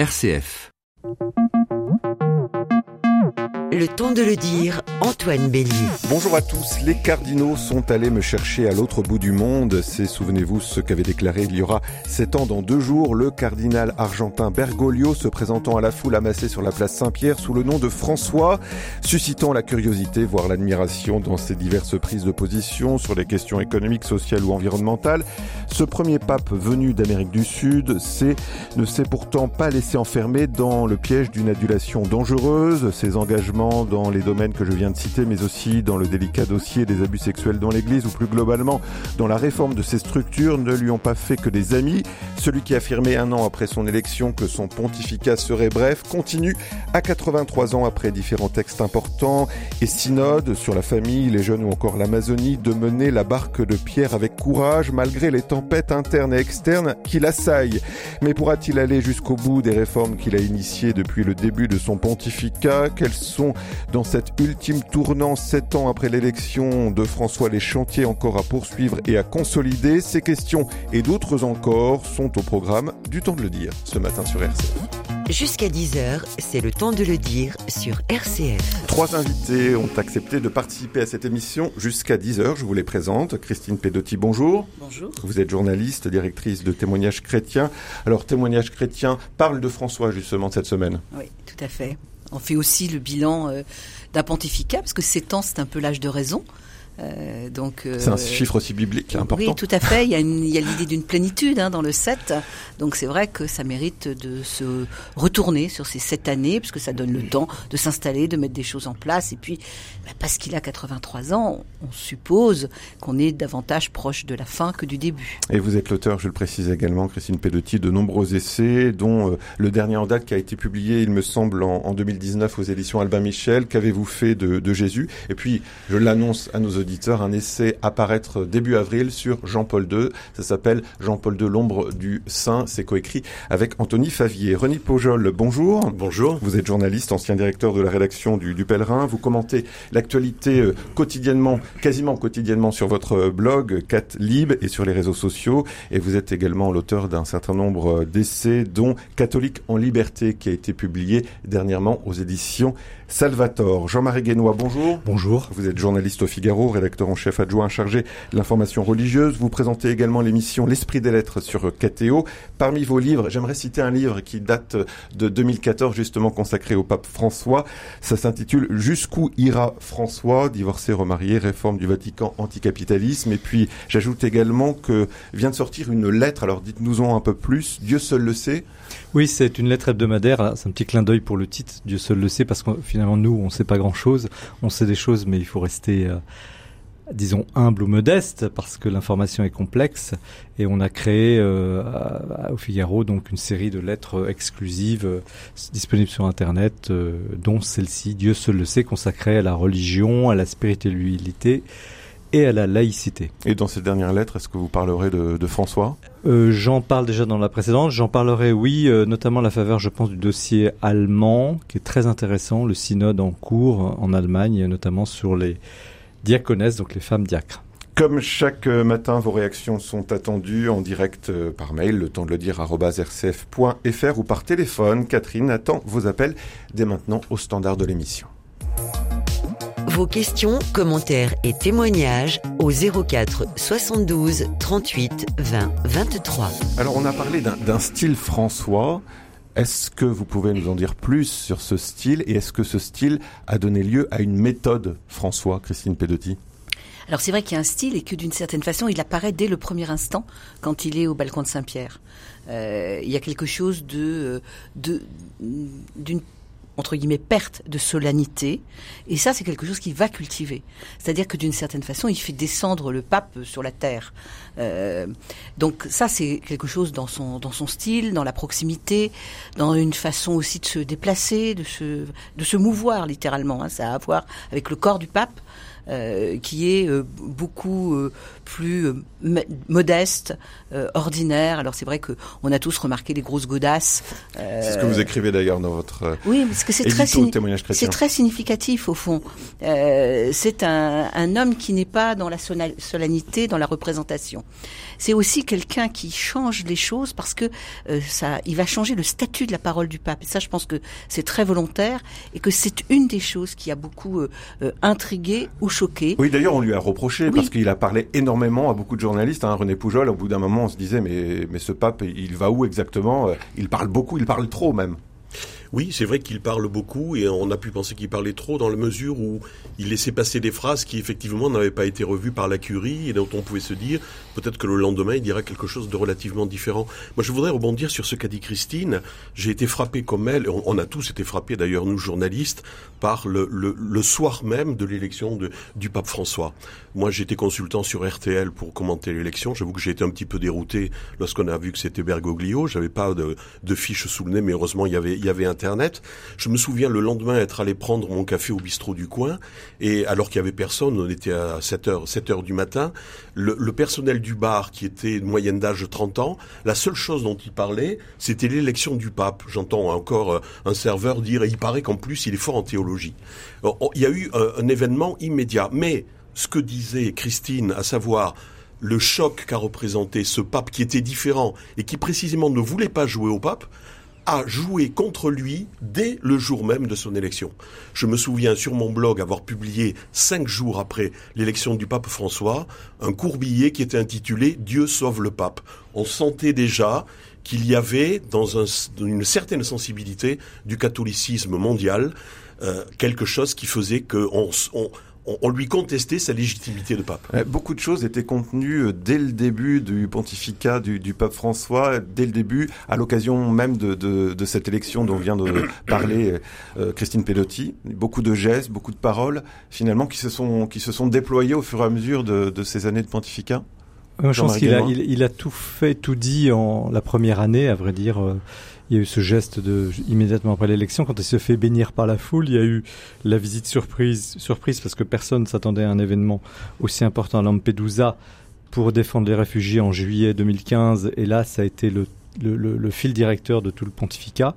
RCF. Le temps de le dire, Antoine Bélier. Bonjour à tous. Les cardinaux sont allés me chercher à l'autre bout du monde. C'est, souvenez-vous, ce qu'avait déclaré il y aura sept ans dans deux jours le cardinal argentin Bergoglio se présentant à la foule amassée sur la place Saint-Pierre sous le nom de François, suscitant la curiosité, voire l'admiration dans ses diverses prises de position sur les questions économiques, sociales ou environnementales. Ce premier pape venu d'Amérique du Sud ne s'est pourtant pas laissé enfermer dans le piège d'une adulation dangereuse. Ses engagements dans les domaines que je viens de citer, mais aussi dans le délicat dossier des abus sexuels dans l'Église ou plus globalement dans la réforme de ces structures ne lui ont pas fait que des amis. Celui qui affirmait un an après son élection que son pontificat serait bref continue à 83 ans après différents textes importants et synodes sur la famille, les jeunes ou encore l'Amazonie de mener la barque de pierre avec courage malgré les tempêtes internes et externes qui l'assaillent. Mais pourra-t-il aller jusqu'au bout des réformes qu'il a initiées depuis le début de son pontificat? Quelles sont dans cette ultime tournant, sept ans après l'élection de François, les chantiers encore à poursuivre et à consolider. Ces questions et d'autres encore sont au programme du temps de le dire ce matin sur RCF. Jusqu'à 10h, c'est le temps de le dire sur RCF. Trois invités ont accepté de participer à cette émission jusqu'à 10h. Je vous les présente. Christine Pedotti, bonjour. Bonjour. Vous êtes journaliste, directrice de Témoignages chrétiens. Alors, Témoignages chrétiens parle de François justement cette semaine. Oui, tout à fait. On fait aussi le bilan euh, d'un pontificat, parce que 7 ans, c'est un peu l'âge de raison. Euh, donc, euh, c'est un chiffre aussi biblique important. Oui, tout à fait. Il y a, l'idée d'une plénitude hein, dans le 7. Donc c'est vrai que ça mérite de se retourner sur ces 7 années, puisque ça donne le temps de s'installer, de mettre des choses en place. Et puis, bah, parce qu'il a 83 ans, on suppose qu'on est davantage proche de la fin que du début. Et vous êtes l'auteur, je le précise également, Christine Pedotti, de nombreux essais, dont euh, le dernier en date qui a été publié, il me semble, en, 2019 aux éditions Albin Michel. Qu'avez-vous fait de, de Jésus? Et puis, je l'annonce à nos auditeurs un essai apparaître début avril sur Jean-Paul II. Ça s'appelle Jean-Paul II, l'ombre du saint. C'est coécrit avec Anthony Favier. René Pojol, bonjour. Bonjour. Vous êtes journaliste, ancien directeur de la rédaction du, du Pèlerin. Vous commentez l'actualité euh, quotidiennement, quasiment quotidiennement sur votre blog Cat Lib et sur les réseaux sociaux. Et vous êtes également l'auteur d'un certain nombre d'essais, dont Catholique en liberté, qui a été publié dernièrement aux éditions Salvatore. Jean-Marie Guénois, bonjour. Bonjour. Vous êtes journaliste au Figaro, rédacteur en chef adjoint chargé de l'information religieuse. Vous présentez également l'émission L'Esprit des Lettres sur KTO. Parmi vos livres, j'aimerais citer un livre qui date de 2014, justement consacré au pape François. Ça s'intitule Jusqu'où ira François, divorcé, remarié, réforme du Vatican, anticapitalisme. Et puis, j'ajoute également que vient de sortir une lettre, alors dites-nous-en un peu plus, Dieu seul le sait. Oui, c'est une lettre hebdomadaire. C'est un petit clin d'œil pour le titre. Dieu seul le sait, parce que finalement, nous, on ne sait pas grand-chose. On sait des choses, mais il faut rester, euh, disons, humble ou modeste, parce que l'information est complexe. Et on a créé euh, au Figaro donc une série de lettres exclusives euh, disponibles sur Internet, dont celle-ci, Dieu seul le sait, consacrée à la religion, à la spiritualité et à la laïcité. Et dans cette dernière lettre, est-ce que vous parlerez de, de François? Euh, J'en parle déjà dans la précédente. J'en parlerai, oui, euh, notamment à la faveur, je pense, du dossier allemand, qui est très intéressant, le synode en cours en Allemagne, notamment sur les diaconesses, donc les femmes diacres. Comme chaque euh, matin, vos réactions sont attendues en direct euh, par mail, le temps de le dire, rcf.fr ou par téléphone. Catherine attend vos appels dès maintenant au standard de l'émission. Vos questions, commentaires et témoignages au 04 72 38 20 23. Alors on a parlé d'un style François. Est-ce que vous pouvez nous en dire plus sur ce style et est-ce que ce style a donné lieu à une méthode François, Christine Pedotti? Alors c'est vrai qu'il y a un style et que d'une certaine façon il apparaît dès le premier instant quand il est au balcon de Saint-Pierre. Euh, il y a quelque chose de euh, d'une entre guillemets, perte de solennité. Et ça, c'est quelque chose qui va cultiver. C'est-à-dire que d'une certaine façon, il fait descendre le pape sur la terre. Euh, donc ça, c'est quelque chose dans son, dans son style, dans la proximité, dans une façon aussi de se déplacer, de se, de se mouvoir littéralement. Hein. Ça a à voir avec le corps du pape. euh, qui est euh, beaucoup plus euh, modeste, euh, ordinaire. Alors c'est vrai que on a tous remarqué les grosses godasses. euh, C'est ce que vous écrivez d'ailleurs dans votre oui, parce que c'est très, c'est significatif au fond. Euh, c'est un, un homme qui n'est pas dans la solennité, dans la représentation. C'est aussi quelqu'un qui change les choses parce que ça, il va changer le statut de la parole du pape. Et ça, je pense que c'est très volontaire et que c'est une des choses qui a beaucoup intrigué ou choqué. Oui, d'ailleurs, on lui a reproché Oui. parce qu'il a parlé énormément à beaucoup de journalistes. Hein. René Poujol, au bout d'un moment, on se disait mais mais ce pape, il va où exactement? Euh, Il parle beaucoup, il parle trop même. Oui, c'est vrai qu'il parle beaucoup et on a pu penser qu'il parlait trop dans la mesure où il laissait passer des phrases qui effectivement n'avaient pas été revues par la curie et dont on pouvait se dire peut-être que le lendemain il dira quelque chose de relativement différent. Moi je voudrais rebondir sur ce qu'a dit Christine. J'ai été frappé comme elle, on, a tous été frappés d'ailleurs nous journalistes par le, soir même de l'élection du pape François. Moi j'étais consultant sur RTL pour commenter l'élection. J'avoue que j'ai été un petit peu dérouté lorsqu'on a vu que c'était Bergoglio. J'avais pas de, de fiche sous le nez, mais heureusement il y avait il y avait Je me souviens le lendemain être allé prendre mon café au bistrot du coin et alors qu'il y avait personne, on était à 7 heures 7 heures du matin. Le, personnel du bar qui était de moyenne d'âge de 30 ans, la seule chose dont il parlait, c'était l'élection du pape. J'entends encore euh, un serveur dire et il paraît qu'en plus il est fort en théologie. Il y a eu euh, un événement immédiat, mais ce que disait Christine, à savoir le choc qu'a représenté ce pape qui était différent et qui précisément ne voulait pas jouer au pape, a joué contre lui dès le jour même de son élection. Je me souviens sur mon blog avoir publié cinq jours après l'élection du pape François un court billet qui était intitulé Dieu sauve le pape. On sentait déjà qu'il y avait dans, un- dans une certaine sensibilité du catholicisme mondial euh, quelque chose qui faisait qu'on on, on- on lui contestait sa légitimité de pape. Euh, Beaucoup de choses étaient contenues euh, dès le début du pontificat du, du pape François, dès le début, à l'occasion même de, de, de cette élection dont vient de parler euh, Christine Pelotti. Beaucoup de gestes, beaucoup de paroles, finalement, qui se sont, qui se sont déployés au fur et à mesure de, de ces années de pontificat. Je pense qu'il a, il, il a tout fait, tout dit en la première année, à vrai dire. euh, Il y a eu ce geste de immédiatement après l'élection, quand il se fait bénir par la foule. Il y a eu la visite surprise, surprise parce que personne s'attendait à un événement aussi important à Lampedusa pour défendre les réfugiés en juillet 2015. Et là, ça a été le, le, le- le fil directeur de tout le pontificat.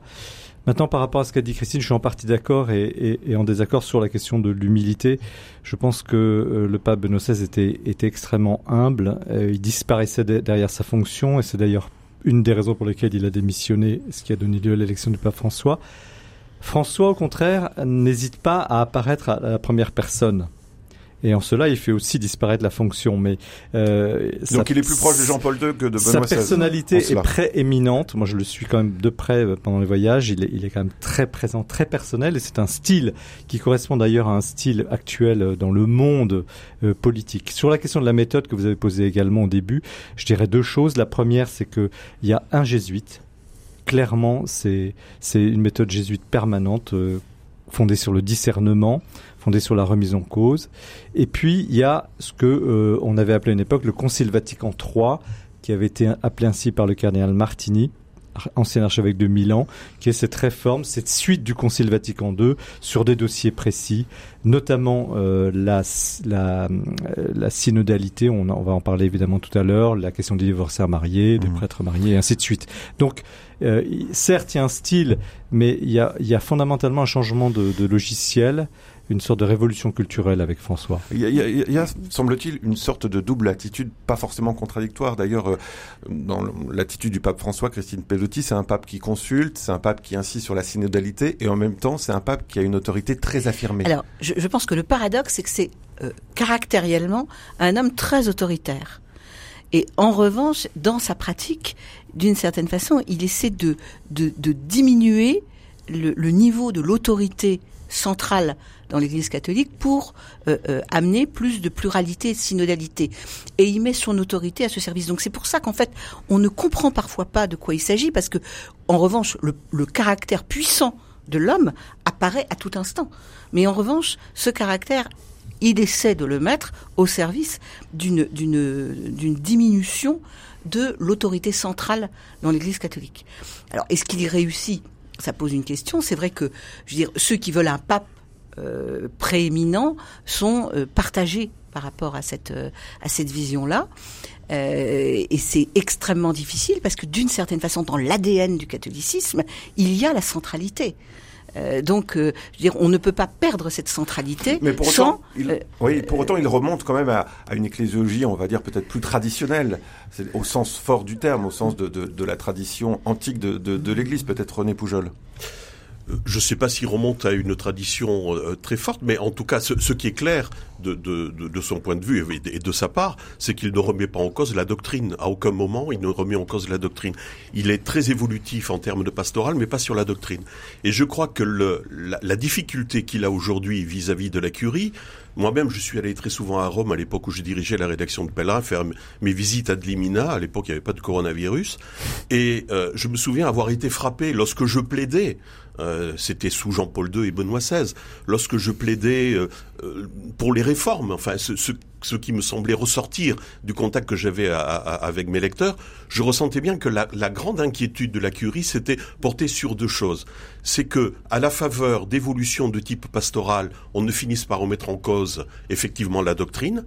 Maintenant, par rapport à ce qu'a dit Christine, je suis en partie d'accord et, en désaccord sur la question de l'humilité. Je pense que euh, le pape Benoît XVI était, extrêmement humble. Euh, il disparaissait de- derrière sa fonction et c'est d'ailleurs une des raisons pour lesquelles il a démissionné, ce qui a donné lieu à l'élection du pape François. François, au contraire, n'hésite pas à apparaître à la première personne. Et en cela, il fait aussi disparaître la fonction. Mais euh, Donc sa- il est plus proche de Jean-Paul II que de sa Benoît XVI. personnalité en est prééminente. Moi, je le suis quand même de près euh, pendant les voyages. Il est, il est quand même très présent, très personnel. Et c'est un style qui correspond d'ailleurs à un style actuel euh, dans le monde euh, politique. Sur la question de la méthode que vous avez posée également au début, je dirais deux choses. La première, c'est que il y a un jésuite. Clairement, c'est c'est une méthode jésuite permanente. euh, fondée sur le discernement, fondée sur la remise en cause. Et puis il y a ce que euh, on avait appelé à une époque le Concile Vatican III, qui avait été appelé ainsi par le cardinal Martini, ar- ancien archevêque de Milan, qui est cette réforme, cette suite du Concile Vatican II sur des dossiers précis, notamment euh, la, la, euh, la synodalité, on, en- on va en parler évidemment tout à l'heure, la question des divorcés mariés, des Mhm. prêtres mariés, et ainsi de suite. Donc, euh, certes, il y a un style, mais il y a, il y a fondamentalement un changement de, de logiciel, une sorte de révolution culturelle avec François. Il y a, il y semble-t-il, une sorte de double attitude, pas forcément contradictoire. D'ailleurs, euh, dans l'attitude du pape François, Christine Pelotti, c'est un pape qui consulte, c'est un pape qui insiste sur la synodalité, et en même temps, c'est un pape qui a une autorité très affirmée. Alors, je, je pense que le paradoxe, c'est que c'est euh, caractériellement un homme très autoritaire. Et en revanche, dans sa pratique, d'une certaine façon, il essaie de, de, de diminuer le, le niveau de l'autorité centrale dans l'Église catholique pour euh, euh, amener plus de pluralité et de synodalité. Et il met son autorité à ce service. Donc c'est pour ça qu'en fait, on ne comprend parfois pas de quoi il s'agit, parce que, en revanche, le, le caractère puissant de l'homme apparaît à tout instant. Mais en revanche, ce caractère, il essaie de le mettre au service d'une diminution de l'autorité centrale dans l'Église catholique. Alors, est-ce qu'il y réussit? Ça pose une question. C'est vrai que, je veux dire, ceux qui veulent un pape euh, prééminents sont euh, partagés par rapport à cette euh, à cette vision-là. Euh, et c'est extrêmement difficile parce que d'une certaine façon, dans l'ADN du catholicisme, il y a la centralité. Euh, donc, euh, je veux dire, on ne peut pas perdre cette centralité Mais pour sans. autant, il, oui, pour autant, il remonte quand même à, à une ecclésiologie, on va dire peut-être plus traditionnelle, C'est au sens fort du terme, au sens de, de, de la tradition antique de, de, de l'Église, peut-être René Poujol. Je ne sais pas s'il remonte à une tradition euh, très forte, mais en tout cas, ce, qui est clair de, son point de vue et de, sa part, c'est qu'il ne remet pas en cause la doctrine. À aucun moment, il ne remet en cause la doctrine. Il est très évolutif en termes de pastoral, mais pas sur la doctrine. Et je crois que la, difficulté qu'il a aujourd'hui vis-à-vis de la curie, moi-même, je suis allé très souvent à Rome à l'époque où je dirigeais la rédaction de Pèlerin, faire mes visites à Dlimina. À l'époque, il n'y avait pas de coronavirus. Et euh, je me souviens avoir été frappé lorsque je plaidais euh, c'était sous Jean-Paul II et Benoît XVI. Lorsque je plaidais euh, euh, pour les réformes, enfin ce, ce, qui me semblait ressortir du contact que j'avais avec mes lecteurs, je ressentais bien que la, la grande inquiétude de la curie s'était portée sur deux choses. C'est que, à la faveur d'évolutions de type pastoral, on ne finisse par remettre en cause effectivement la doctrine,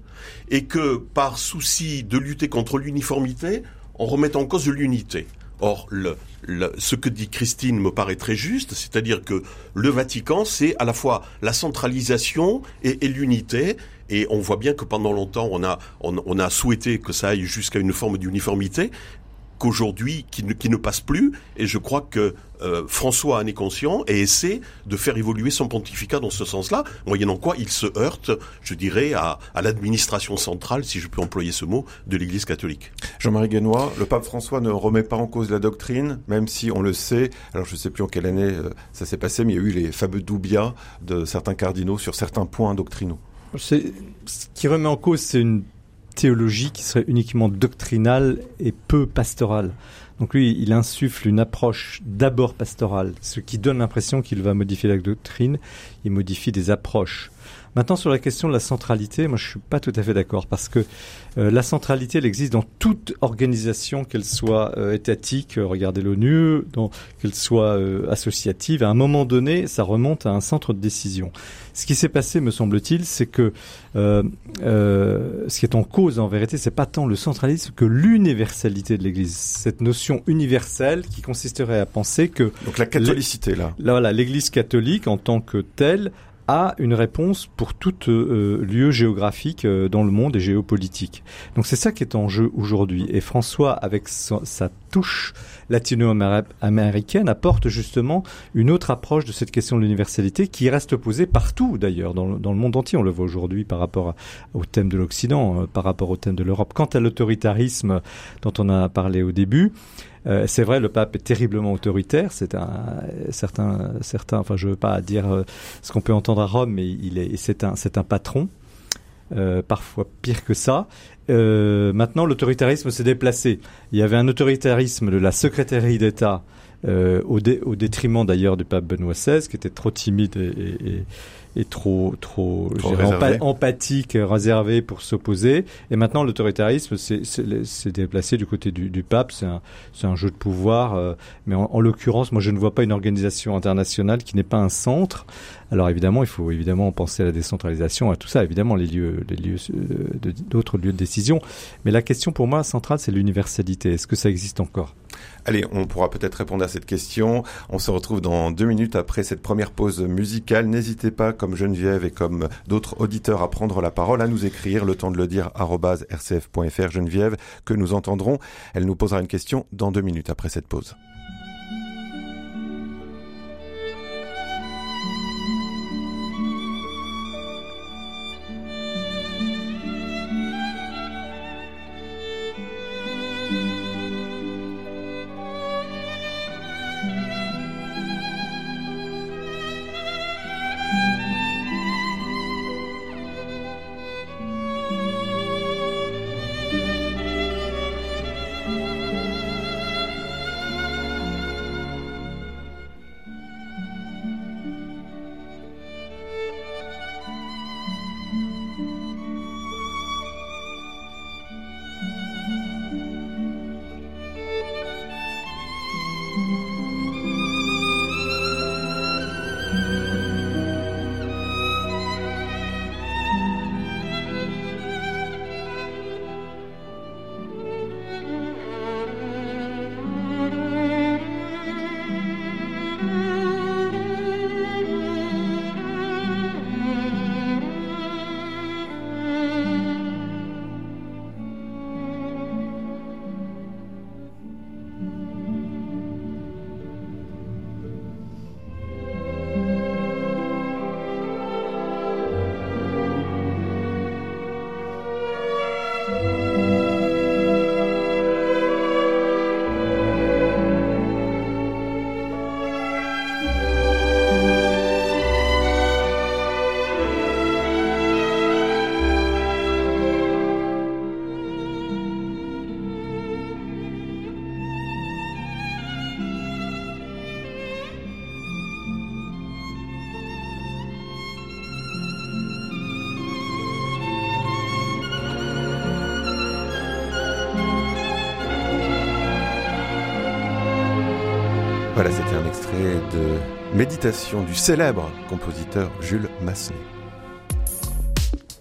et que par souci de lutter contre l'uniformité, on remette en cause l'unité. Or, le, ce que dit Christine me paraît très juste, c'est-à-dire que le Vatican, c'est à la fois la centralisation et, l'unité, et on voit bien que pendant longtemps, on a souhaité que ça aille jusqu'à une forme d'uniformité, qu'aujourd'hui, qui ne, qui ne passe plus, et je crois que euh, François en est conscient et essaie de faire évoluer son pontificat dans ce sens-là, moyennant quoi il se heurte, je dirais, à, à l'administration centrale, si je peux employer ce mot, de l'Église catholique. Jean-Marie Guénois, le pape François ne remet pas en cause la doctrine, même si on le sait, alors je ne sais plus en quelle année euh, ça s'est passé, mais il y a eu les fameux doubias de certains cardinaux sur certains points doctrinaux. Ce qui remet en cause, c'est une théologie qui serait uniquement doctrinale et peu pastorale. Donc lui, il insuffle une approche d'abord pastorale, ce qui donne l'impression qu'il va modifier la doctrine, il modifie des approches. Maintenant, sur la question de la centralité, moi je suis pas tout à fait d'accord parce que euh, la centralité, elle existe dans toute organisation, qu'elle soit euh, étatique, euh, regardez l'ONU, qu'elle soit euh, associative. À un moment donné, ça remonte à un centre de décision. Ce qui s'est passé, me semble-t-il, c'est que euh, ce qui est en cause, en vérité, c'est pas tant le centralisme que l'universalité de l'Église. Cette notion universelle qui consisterait à penser que donc la catholicité là, là voilà, l'Église catholique en tant que telle a une réponse pour tout euh, lieu géographique euh, dans le monde et géopolitique. Donc c'est ça qui est en jeu aujourd'hui. Et François, avec sa, touche latino-américaine, apporte justement une autre approche de cette question de l'universalité qui reste posée partout d'ailleurs, dans, dans, le monde entier. On le voit aujourd'hui par rapport à, au thème de l'Occident, euh, par rapport au thème de l'Europe. Quant à l'autoritarisme dont on a parlé au début, euh, c'est vrai, le pape est terriblement autoritaire. C'est un certain, certain. Enfin, je veux pas dire euh, ce qu'on peut entendre à Rome, mais il est, c'est un, c'est un patron. Euh, parfois pire que ça. Euh, maintenant, l'autoritarisme s'est déplacé. Il y avait un autoritarisme de la secrétaire d'État euh, au, dé, au, détriment d'ailleurs du pape Benoît XVI, qui était trop timide et, et, et trop trop, trop réservé. empathique, réservé pour s'opposer. Et maintenant, l'autoritarisme s'est déplacé du côté du, du pape. C'est un, un jeu de pouvoir. Euh, mais en, en l'occurrence, moi, je ne vois pas une organisation internationale qui n'est pas un centre. Alors évidemment, il faut évidemment penser à la décentralisation, à tout ça, évidemment les lieux, les lieux euh, d'autres lieux de décision. Mais la question pour moi centrale, c'est l'universalité. Est-ce que ça existe encore? Allez, on pourra peut-être répondre à cette question. On se retrouve dans deux minutes après cette première pause musicale. N'hésitez pas, comme Geneviève et comme d'autres auditeurs, à prendre la parole, à nous écrire, le temps de le dire, rcf.fr Geneviève, que nous entendrons. Elle nous posera une question dans deux minutes après cette pause. Voilà, c'était un extrait de Méditation du célèbre compositeur Jules Massenet.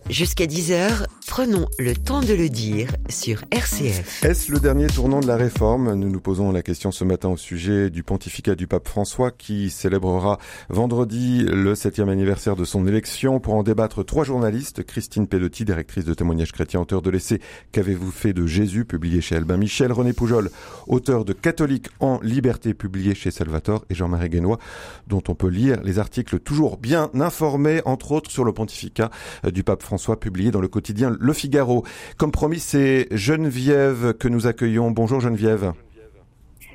Jusqu'à 10h, prenons le temps de le dire sur RCF. Est-ce le dernier tournant de la réforme? Nous nous posons la question ce matin au sujet du pontificat du pape François qui célébrera vendredi le septième anniversaire de son élection. Pour en débattre, trois journalistes, Christine Pelotti, directrice de témoignages chrétiens, auteur de l'essai Qu'avez-vous fait de Jésus, publié chez Albin Michel, René Poujol, auteur de Catholique en liberté, publié chez Salvatore, et Jean-Marie Guénois, dont on peut lire les articles toujours bien informés, entre autres sur le pontificat du pape François, publié dans le quotidien Le Figaro. Comme promis, c'est Geneviève que nous accueillons. Bonjour Geneviève.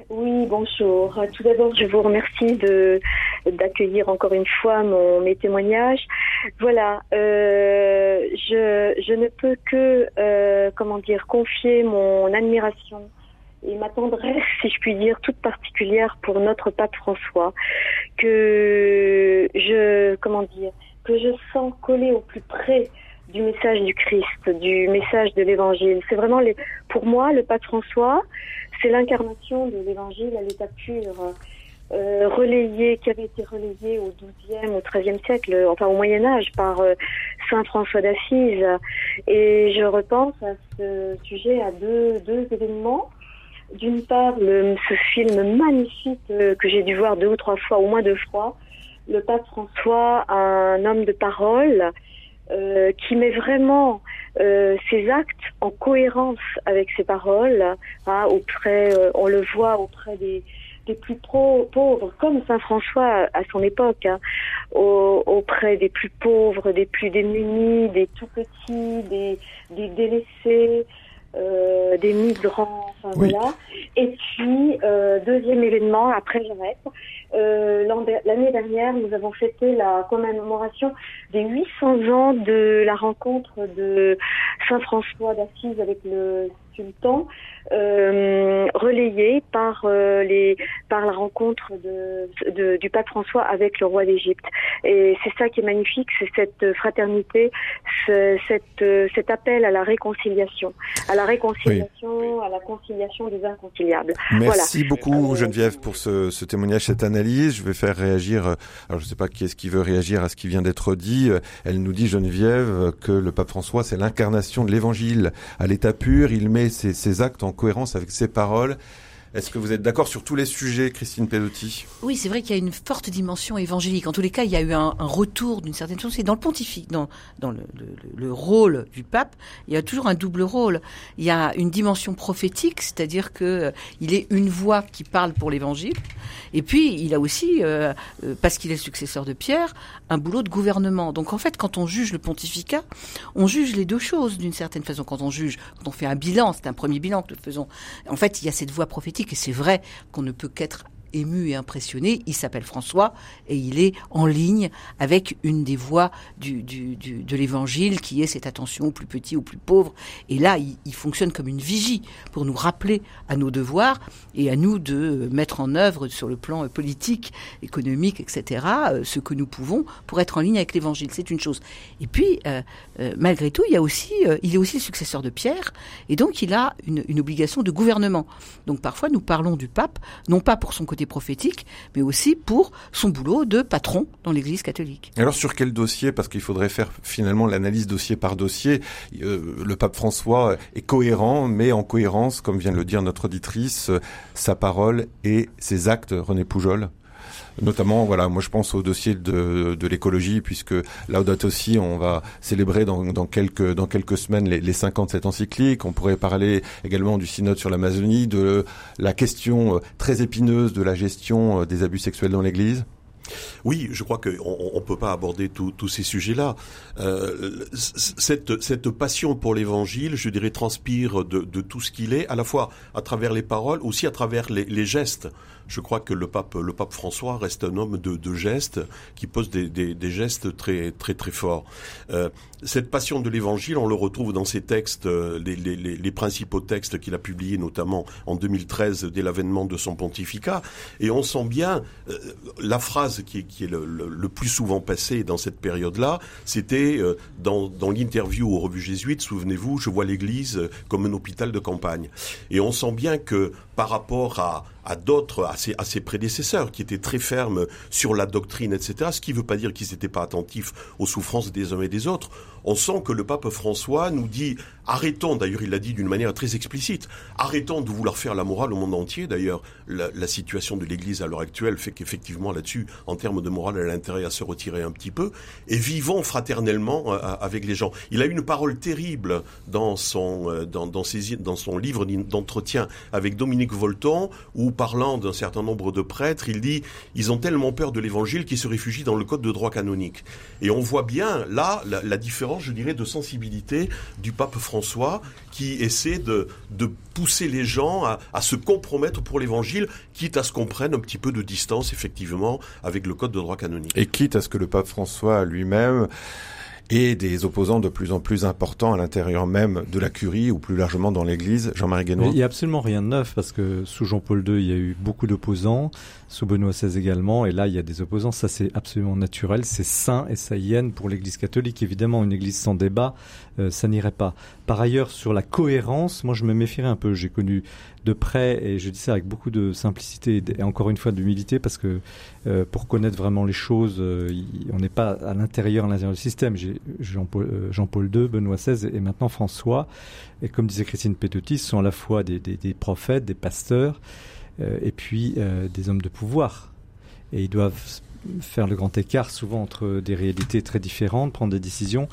Oui, bonjour. Tout d'abord, je vous remercie d'accueillir encore une fois mes témoignages. Voilà, euh, je, je ne peux que euh, comment dire confier mon admiration et ma tendresse, si je puis dire, toute particulière pour notre pape François, que je comment dire que je sens coller au plus près du message du Christ, du message de l'Évangile. C'est vraiment, pour moi, le pape François, c'est l'incarnation de l'Évangile à l'état pur, euh, relayé, qui avait été relayé au XIIe, au XIIIe siècle, enfin au Moyen Âge, par euh, Saint François d'Assise. Et je repense à ce sujet à deux, deux événements. D'une part, le, ce film magnifique euh, que j'ai dû voir deux ou trois fois, au moins deux fois, le pape François, un homme de parole, euh, qui met vraiment euh, ses actes en cohérence avec ses paroles. Hein, auprès, euh, on le voit auprès des, des plus pauvres, comme Saint François à son époque, hein, auprès des plus pauvres, des plus démunis, des tout petits, des, des délaissés. Euh, des migrants, enfin voilà. Et puis euh, deuxième événement, après j'arrête. Euh, L'année dernière, nous avons fêté la commémoration des 800 ans de la rencontre de Saint François d'Assise avec le sultan, euh, relayé par euh, les par la rencontre de, de, du pape François avec le roi d'Égypte. Et c'est ça qui est magnifique, c'est cette fraternité, cette, cet appel à la réconciliation, à la réconciliation, à la conciliation des inconciliables. Merci beaucoup Geneviève pour ce, ce, témoignage, cette analyse. Je vais faire réagir. Alors je ne sais pas qui est-ce qui veut réagir à ce qui vient d'être dit. Elle nous dit Geneviève que le pape François c'est l'incarnation de l'Évangile à l'état pur. Il met ses, actes en cohérence avec ses paroles. Est-ce que vous êtes d'accord sur tous les sujets, Christine Pelotti? Oui, c'est vrai qu'il y a une forte dimension évangélique. En tous les cas, il y a eu un, retour d'une certaine chose. C'est dans le pontifique, dans, le, le, le, rôle du pape, il y a toujours un double rôle. Il y a une dimension prophétique, c'est-à-dire que euh, est une voix qui parle pour l'évangile, et puis il a aussi, euh, euh, parce qu'il est le successeur de Pierre, un boulot de gouvernement. Donc en fait, quand on juge le pontificat, on juge les deux choses d'une certaine façon. Quand on juge, quand on fait un bilan, c'est un premier bilan que nous faisons. En fait, il y a cette voix prophétique et c'est vrai qu'on ne peut qu'être ému et impressionné. Il s'appelle François et il est en ligne avec une des voix de l'évangile qui est cette attention aux plus petits, aux plus pauvres. Et là, il, fonctionne comme une vigie pour nous rappeler à nos devoirs et à nous de mettre en œuvre sur le plan politique, économique, etc., euh, ce que nous pouvons pour être en ligne avec l'évangile. C'est une chose. Et puis, euh, euh, malgré tout, il, y a aussi, il est aussi le successeur de Pierre et donc il a une obligation de gouvernement. Donc parfois, nous parlons du pape, non pas pour son côté prophétique, mais aussi pour son boulot de patron dans l'Église catholique. Alors sur quel dossier Parce qu'il faudrait faire finalement l'analyse dossier par dossier. Euh, le pape François est cohérent, mais en cohérence, comme vient de le dire notre auditrice, sa parole et ses actes, René Poujol? Notamment voilà moi je pense au dossier de, de l'écologie puisque Laudato aussi on va célébrer dans, dans quelques dans quelques semaines les, les 57 encycliques on pourrait parler également du synode sur l'Amazonie de la question euh, très épineuse de la gestion euh, des abus sexuels dans l'église oui, je crois qu'on ne peut pas aborder tous ces sujets-là. Euh, cette, cette, passion pour l'Évangile, je dirais, transpire de, de tout ce qu'il est, à la fois à travers les paroles, aussi à travers les, les, gestes. Je crois que le pape, le pape François reste un homme de, gestes, qui pose des, gestes très très très forts. Euh, cette passion de l'Évangile, on le retrouve dans ses textes, euh, les, principaux textes qu'il a publiés, notamment en 2013, dès l'avènement de son pontificat, et on sent bien euh, la phrase qui est, le, plus souvent passée dans cette période-là, c'était dans, dans l'interview aux revues jésuites, souvenez-vous, je vois l'Église comme un hôpital de campagne. Et on sent bien que par rapport à, à d'autres, à ses, prédécesseurs, qui étaient très fermes sur la doctrine, etc. Ce qui ne veut pas dire qu'ils n'étaient pas attentifs aux souffrances des uns et des autres. On sent que le pape François nous dit arrêtons, d'ailleurs il l'a dit d'une manière très explicite, arrêtons de vouloir faire la morale au monde entier. D'ailleurs, la, situation de l'Église à l'heure actuelle fait qu'effectivement là-dessus, en termes de morale, elle a intérêt à se retirer un petit peu, et vivons fraternellement euh, avec les gens. Il a eu une parole terrible dans son, euh, dans, dans, ses, dans son livre d'entretien avec Dominique Volton, où parlant d'un certain nombre de prêtres, il dit ils ont tellement peur de l'Évangile qu'ils se réfugient dans le code de droit canonique. Et on voit bien là la, différence, je dirais, de sensibilité du pape François qui essaie de, de pousser les gens à, à se compromettre pour l'Évangile, quitte à ce qu'on prenne un petit peu de distance effectivement avec le code de droit canonique. Et quitte à ce que le pape François lui-même et des opposants de plus en plus importants à l'intérieur même de la curie ou plus largement dans l'Église. Jean-Marie Guénois. Il n'y a absolument rien de neuf parce que sous Jean-Paul II, il y a eu beaucoup d'opposants, sous Benoît XVI également, et là, il y a des opposants. Ça, c'est absolument naturel, c'est sain et ça hyène pour l'Église catholique. Évidemment, une Église sans débat, euh, ça n'irait pas. Par ailleurs, sur la cohérence, moi, je me méfierais un peu. J'ai connu de près, et je dis ça avec beaucoup de simplicité et encore une fois d'humilité, parce que euh, pour connaître vraiment les choses, euh, on n'est pas à l'intérieur, à l'intérieur du système. Jean-Paul euh, Jean II, Benoît XVI et maintenant François. Et comme disait Christine ce sont à la fois des, des, des prophètes, des pasteurs, euh, et puis euh, des hommes de pouvoir. Et ils doivent faire le grand écart souvent entre des réalités très différentes, prendre des décisions.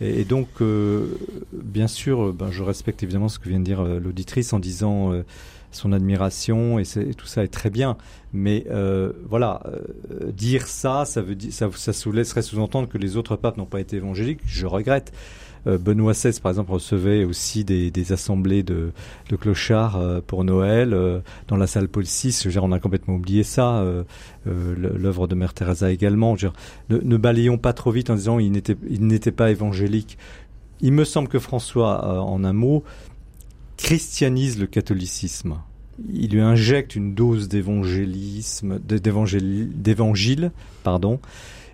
Et, donc, euh, bien sûr, ben, je respecte évidemment ce que vient de dire euh, l'auditrice en disant euh, son admiration et, et, tout ça est très bien. Mais euh, voilà, euh, dire ça, ça veut dire, ça, ça sous laisserait sous-entendre que les autres papes n'ont pas été évangéliques. Je regrette. Euh, Benoît XVI, par exemple, recevait aussi des, des assemblées de, de clochards euh, pour Noël euh, dans la salle Paul VI. Dire, on a complètement oublié ça. L'œuvre de Mère Teresa également. Dire, ne, ne balayons pas trop vite en disant il n'était pas évangélique. Il me semble que François, en un mot, christianise le catholicisme. Il lui injecte une dose d'évangélisme, d'évangile, pardon.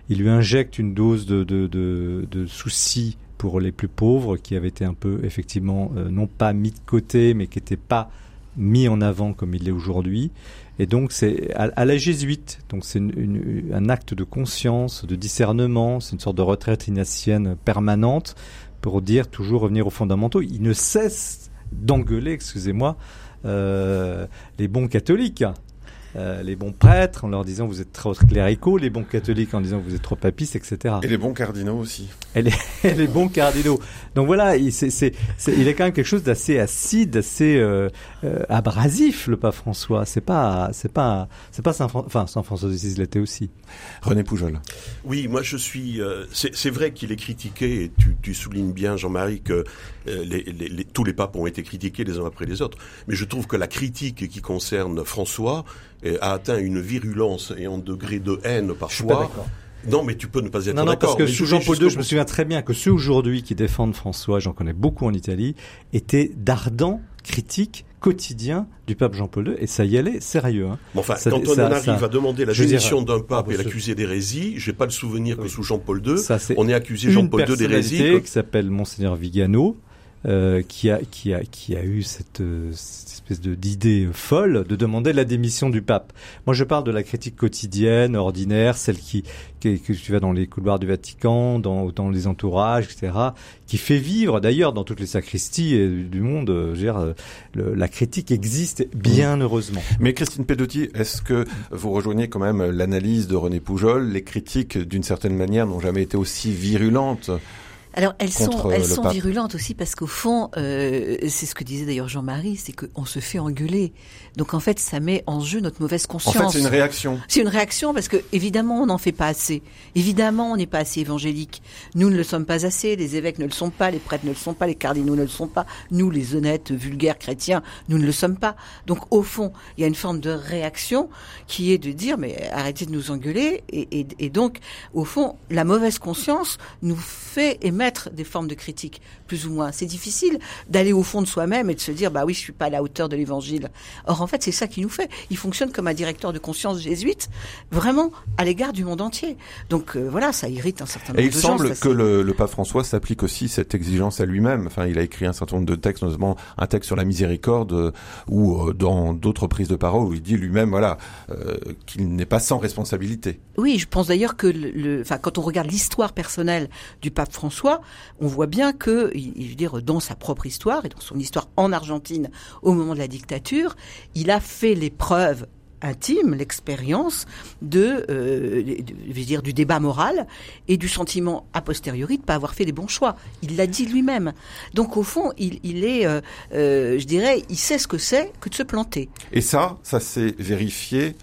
Il lui injecte une dose de, de, soucis pour les plus pauvres qui avaient été un peu effectivement euh, non pas mis de côté mais qui n'étaient pas mis en avant comme il l'est aujourd'hui. Et donc c'est à, la jésuite, donc c'est un acte de conscience, de discernement, c'est une sorte de retraite ignatienne permanente pour dire toujours revenir aux fondamentaux. Il ne cesse d'engueuler, excusez-moi, euh, les bons catholiques. Euh, les bons prêtres en leur disant vous êtes trop cléricaux, les bons catholiques en disant vous êtes trop papistes, etc. Et les bons cardinaux aussi. Et les, et les bons cardinaux. Donc voilà, il, c'est, c'est, c'est, il est quand même quelque chose d'assez acide, assez euh, euh, abrasif, le pape François. C'est pas, c'est pas, c'est pas Saint, enfin Saint François d'Assise l'était aussi. René Poujol. Oui, moi je suis. Euh, c'est, c'est vrai qu'il est critiqué, et tu, tu soulignes bien, Jean-Marie, que les, les, les, tous les papes ont été critiqués les uns après les autres. Mais je trouve que la critique qui concerne François a atteint une virulence et un degré de haine parfois. Non, mais tu peux ne pas être non, non, d'accord. parce que sous Jean-Paul II, je me souviens très bien que ceux aujourd'hui qui défendent François, j'en connais beaucoup en Italie, étaient d'ardents critiques quotidiens du pape Jean-Paul II, et ça y allait sérieux. Hein. Bon, enfin, ça, quand on ça, en arrive ça, à demander la démission d'un pape ah, et l'accuser d'hérésie, j'ai pas le souvenir oui. que sous Jean-Paul II, ça, on ait accusé Jean-Paul II d'hérésie. Qui s'appelle Monseigneur Vigano, euh, qui a qui a qui a eu cette, euh, cette espèce d'idée folle de demander la démission du pape. Moi, je parle de la critique quotidienne, ordinaire, celle qui, qui que tu vas dans les couloirs du Vatican, dans dans les entourages, etc., qui fait vivre d'ailleurs dans toutes les sacristies du monde. Je veux dire, le, la critique existe bien mmh. heureusement. Mais Christine Pedotti, est-ce que vous rejoignez quand même l'analyse de René Poujol? Les critiques, d'une certaine manière, n'ont jamais été aussi virulentes alors elles sont elles sont pape. virulentes aussi parce qu'au fond euh, c'est ce que disait d'ailleurs Jean-Marie, c'est qu'on se fait engueuler. Donc en fait ça met en jeu notre mauvaise conscience. En fait c'est une réaction. C'est une réaction parce que évidemment on n'en fait pas assez. Évidemment on n'est pas assez évangélique. Nous ne le sommes pas assez. Les évêques ne le sont pas, les prêtres ne le sont pas, les cardinaux ne le sont pas. Nous les honnêtes vulgaires chrétiens nous ne le sommes pas. Donc au fond il y a une forme de réaction qui est de dire mais arrêtez de nous engueuler et, et, et donc au fond la mauvaise conscience nous fait émettre des formes de critique, plus ou moins. C'est difficile d'aller au fond de soi-même et de se dire, bah oui, je suis pas à la hauteur de l'évangile. Or, en fait, c'est ça qui nous fait. Il fonctionne comme un directeur de conscience jésuite, vraiment à l'égard du monde entier. Donc euh, voilà, ça irrite un certain nombre Et il de gens. semble ça, que c'est- le, le pape François s'applique aussi cette exigence à lui-même. Enfin, il a écrit un certain nombre de textes, notamment un texte sur la miséricorde, euh, ou euh, dans d'autres prises de parole où il dit lui-même, voilà, euh, qu'il n'est pas sans responsabilité. Oui, je pense d'ailleurs que le, quand on regarde l'histoire personnelle du pape François, on voit bien que, je veux dire, dans sa propre histoire et dans son histoire en Argentine au moment de la dictature, il a fait les preuves intime l'expérience de, euh, de- je veux dire, du débat moral et du sentiment a posteriori de pas avoir fait les bons choix. Il l'a dit lui-même. Donc au fond, il, il est, euh, euh, je dirais, il sait ce que c'est que de se planter. Et ça, ça s'est vérifié,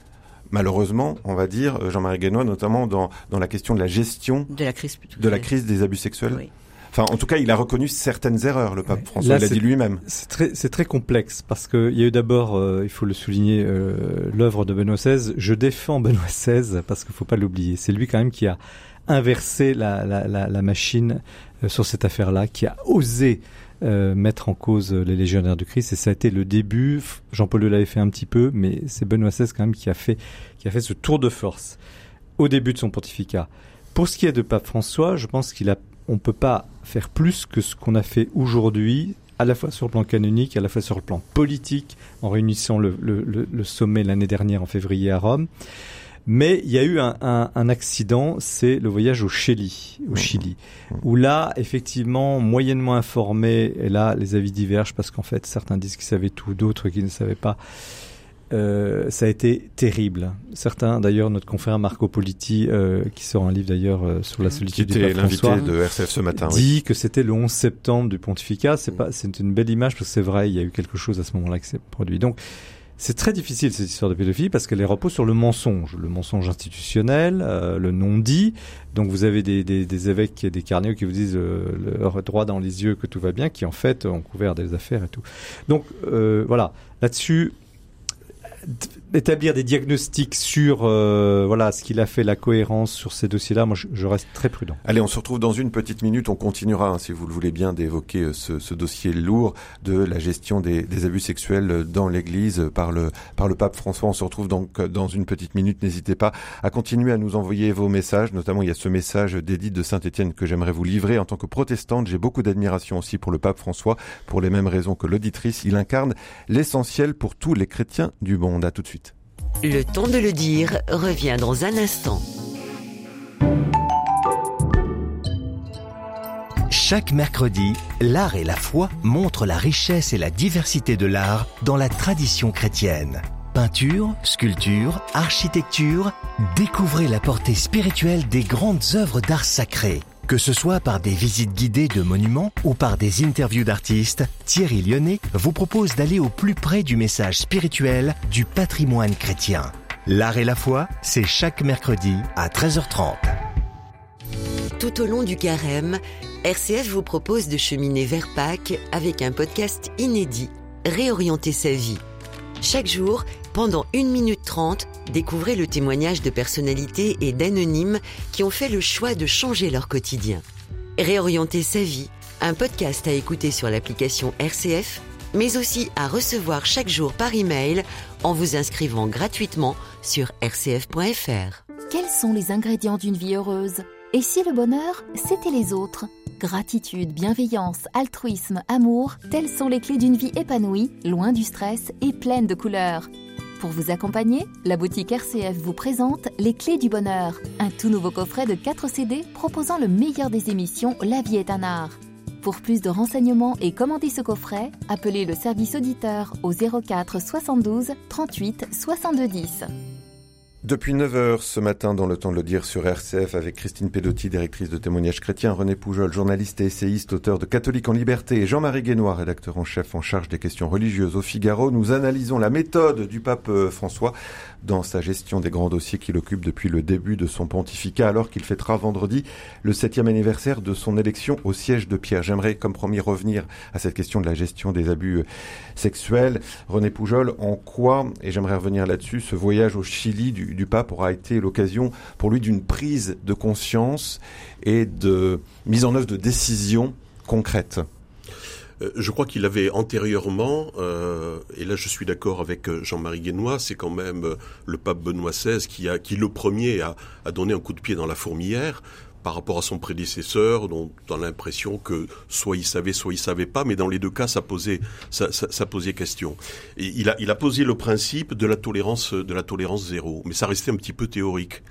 malheureusement, on va dire, euh, Jean-Marie Guénois, notamment dans, dans la question de la gestion De la crise. de la crise des abus sexuels. Oui. Enfin, en tout cas, il a reconnu certaines erreurs, le pape Ouais. François. Là, il l'a dit lui-même. C'est très, c'est très complexe parce qu'il y a eu d'abord, euh, il faut le souligner, euh, l'œuvre de Benoît XVI. Je défends Benoît XVI parce qu'il faut pas l'oublier. C'est lui quand même qui a inversé la, la, la, la machine euh, sur cette affaire-là, qui a osé euh, mettre en cause les légionnaires du Christ et ça a été le début. Jean-Paul II l'avait fait un petit peu, mais c'est Benoît XVI quand même qui a fait qui a fait ce tour de force au début de son pontificat. Pour ce qui est de Pape François, je pense qu'il a, on peut pas faire plus que ce qu'on a fait aujourd'hui, à la fois sur le plan canonique, à la fois sur le plan politique, en réunissant le, le, le sommet l'année dernière en février à Rome. Mais il y a eu un, un, un accident, c'est le voyage au Chili, au Mhm. Chili, où là, effectivement, moyennement informé, et là, les avis divergent parce qu'en fait, certains disent qu'ils savaient tout, d'autres qui ne savaient pas. Euh, ça a été terrible. Certains, d'ailleurs, notre confrère Marco Politi, euh, qui sort un livre d'ailleurs euh, sur la Qui solitude du était l'invité François, de RCF ce matin. oui. dit que c'était le 11 septembre du pontificat. C'est pas, c'est une belle image parce que c'est vrai, il y a eu quelque chose à ce moment-là qui s'est produit. Donc, c'est très difficile cette histoire de pédophilie parce qu'elle repose sur le mensonge, le mensonge institutionnel, euh, le non-dit. Donc vous avez des, des, des évêques et des cardinaux qui vous disent euh, leur droit dans les yeux que tout va bien, qui en fait ont couvert des affaires et tout. Donc euh, voilà, là-dessus, établir des diagnostics sur euh, voilà ce qu'il a fait, la cohérence sur ces dossiers-là, moi je, je reste très prudent. Allez, on se retrouve dans une petite minute. On continuera, hein, si vous le voulez bien, d'évoquer euh, ce, ce dossier lourd de la gestion des, des abus sexuels euh, dans l'Église euh, par le, par le pape François. On se retrouve donc dans une petite minute. N'hésitez pas à continuer à nous envoyer vos messages. Notamment, il y a ce message d'Édith de Saint-Étienne que j'aimerais vous livrer. En tant que protestante, j'ai beaucoup d'admiration aussi pour le pape François, pour les mêmes raisons que l'auditrice. Il incarne l'essentiel pour tous les chrétiens du monde. À tout de suite. Le temps de le dire revient dans un instant. Chaque mercredi, l'art et la foi montrent la richesse et la diversité de l'art dans la tradition chrétienne. Peinture, sculpture, architecture, découvrez la portée spirituelle des grandes œuvres d'art sacré. Que ce soit par des visites guidées de monuments ou par des interviews d'artistes, Thierry Lyonnais vous propose d'aller au plus près du message spirituel du patrimoine chrétien. L'art et la foi, c'est chaque mercredi à 13h30. Tout au long du carême, RCF vous propose de cheminer vers Pâques avec un podcast inédit, Réorienter sa vie. Chaque jour, pendant 1 minute 30, découvrez le témoignage de personnalités et d'anonymes qui ont fait le choix de changer leur quotidien. Réorienter sa vie, un podcast à écouter sur l'application RCF, mais aussi à recevoir chaque jour par email en vous inscrivant gratuitement sur rcf.fr. Quels sont les ingrédients d'une vie heureuse? Et si le bonheur, c'était les autres? Gratitude, bienveillance, altruisme, amour, telles sont les clés d'une vie épanouie, loin du stress et pleine de couleurs. Pour vous accompagner, la boutique RCF vous présente Les Clés du Bonheur, un tout nouveau coffret de 4 CD proposant le meilleur des émissions La vie est un art. Pour plus de renseignements et commander ce coffret, appelez le service auditeur au 04 72 38 62 10. Depuis 9h ce matin, dans le temps de le dire sur RCF, avec Christine Pedotti, directrice de témoignages chrétiens, René Poujol, journaliste et essayiste, auteur de Catholique en liberté, et Jean-Marie Guénois, rédacteur en chef en charge des questions religieuses au Figaro, nous analysons la méthode du pape euh, François dans sa gestion des grands dossiers qu'il occupe depuis le début de son pontificat, alors qu'il fêtera vendredi le septième anniversaire de son élection au siège de Pierre. J'aimerais, comme promis, revenir à cette question de la gestion des abus euh, sexuels. René Poujol, en quoi, et j'aimerais revenir là-dessus, ce voyage au Chili du, du pape aura été l'occasion pour lui d'une prise de conscience et de mise en œuvre de décisions concrètes. Euh, je crois qu'il avait antérieurement, euh, et là je suis d'accord avec euh, Jean-Marie Guénois, c'est quand même le pape Benoît XVI qui, a, qui le premier a, a donné un coup de pied dans la fourmilière par rapport à son prédécesseur, dont on a l'impression que soit il savait, soit il savait pas, mais dans les deux cas, ça posait, ça, posait question. Il a, il a posé le principe de la tolérance, de la tolérance zéro, mais ça restait un petit peu théorique.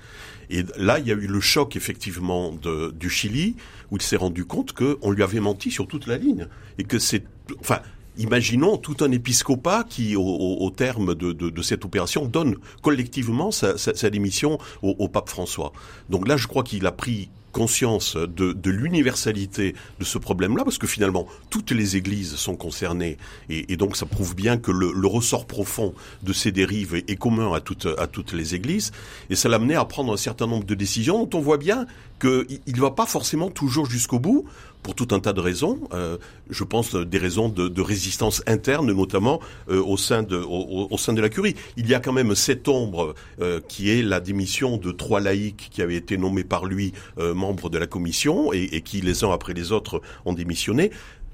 Et là, il y a eu le choc effectivement de, du Chili, où il s'est rendu compte qu'on lui avait menti sur toute la ligne et que c'est, enfin, Imaginons tout un épiscopat qui, au, terme de, de, cette opération, donne collectivement sa, démission au, pape François. Donc là, je crois qu'il a pris conscience de, l'universalité de ce problème-là, parce que finalement, toutes les églises sont concernées, et, donc ça prouve bien que le, ressort profond de ces dérives est, commun à toutes, les églises, et ça l'a amené à prendre un certain nombre de décisions dont on voit bien qu'il ne va pas forcément toujours jusqu'au bout, pour tout un tas de raisons. Euh, je pense des raisons de, résistance interne, notamment euh, au sein de au, la curie. Il y a quand même cette ombre euh, qui est la démission de trois laïcs qui avaient été nommés par lui euh, membres de la commission et, qui les uns après les autres ont démissionné.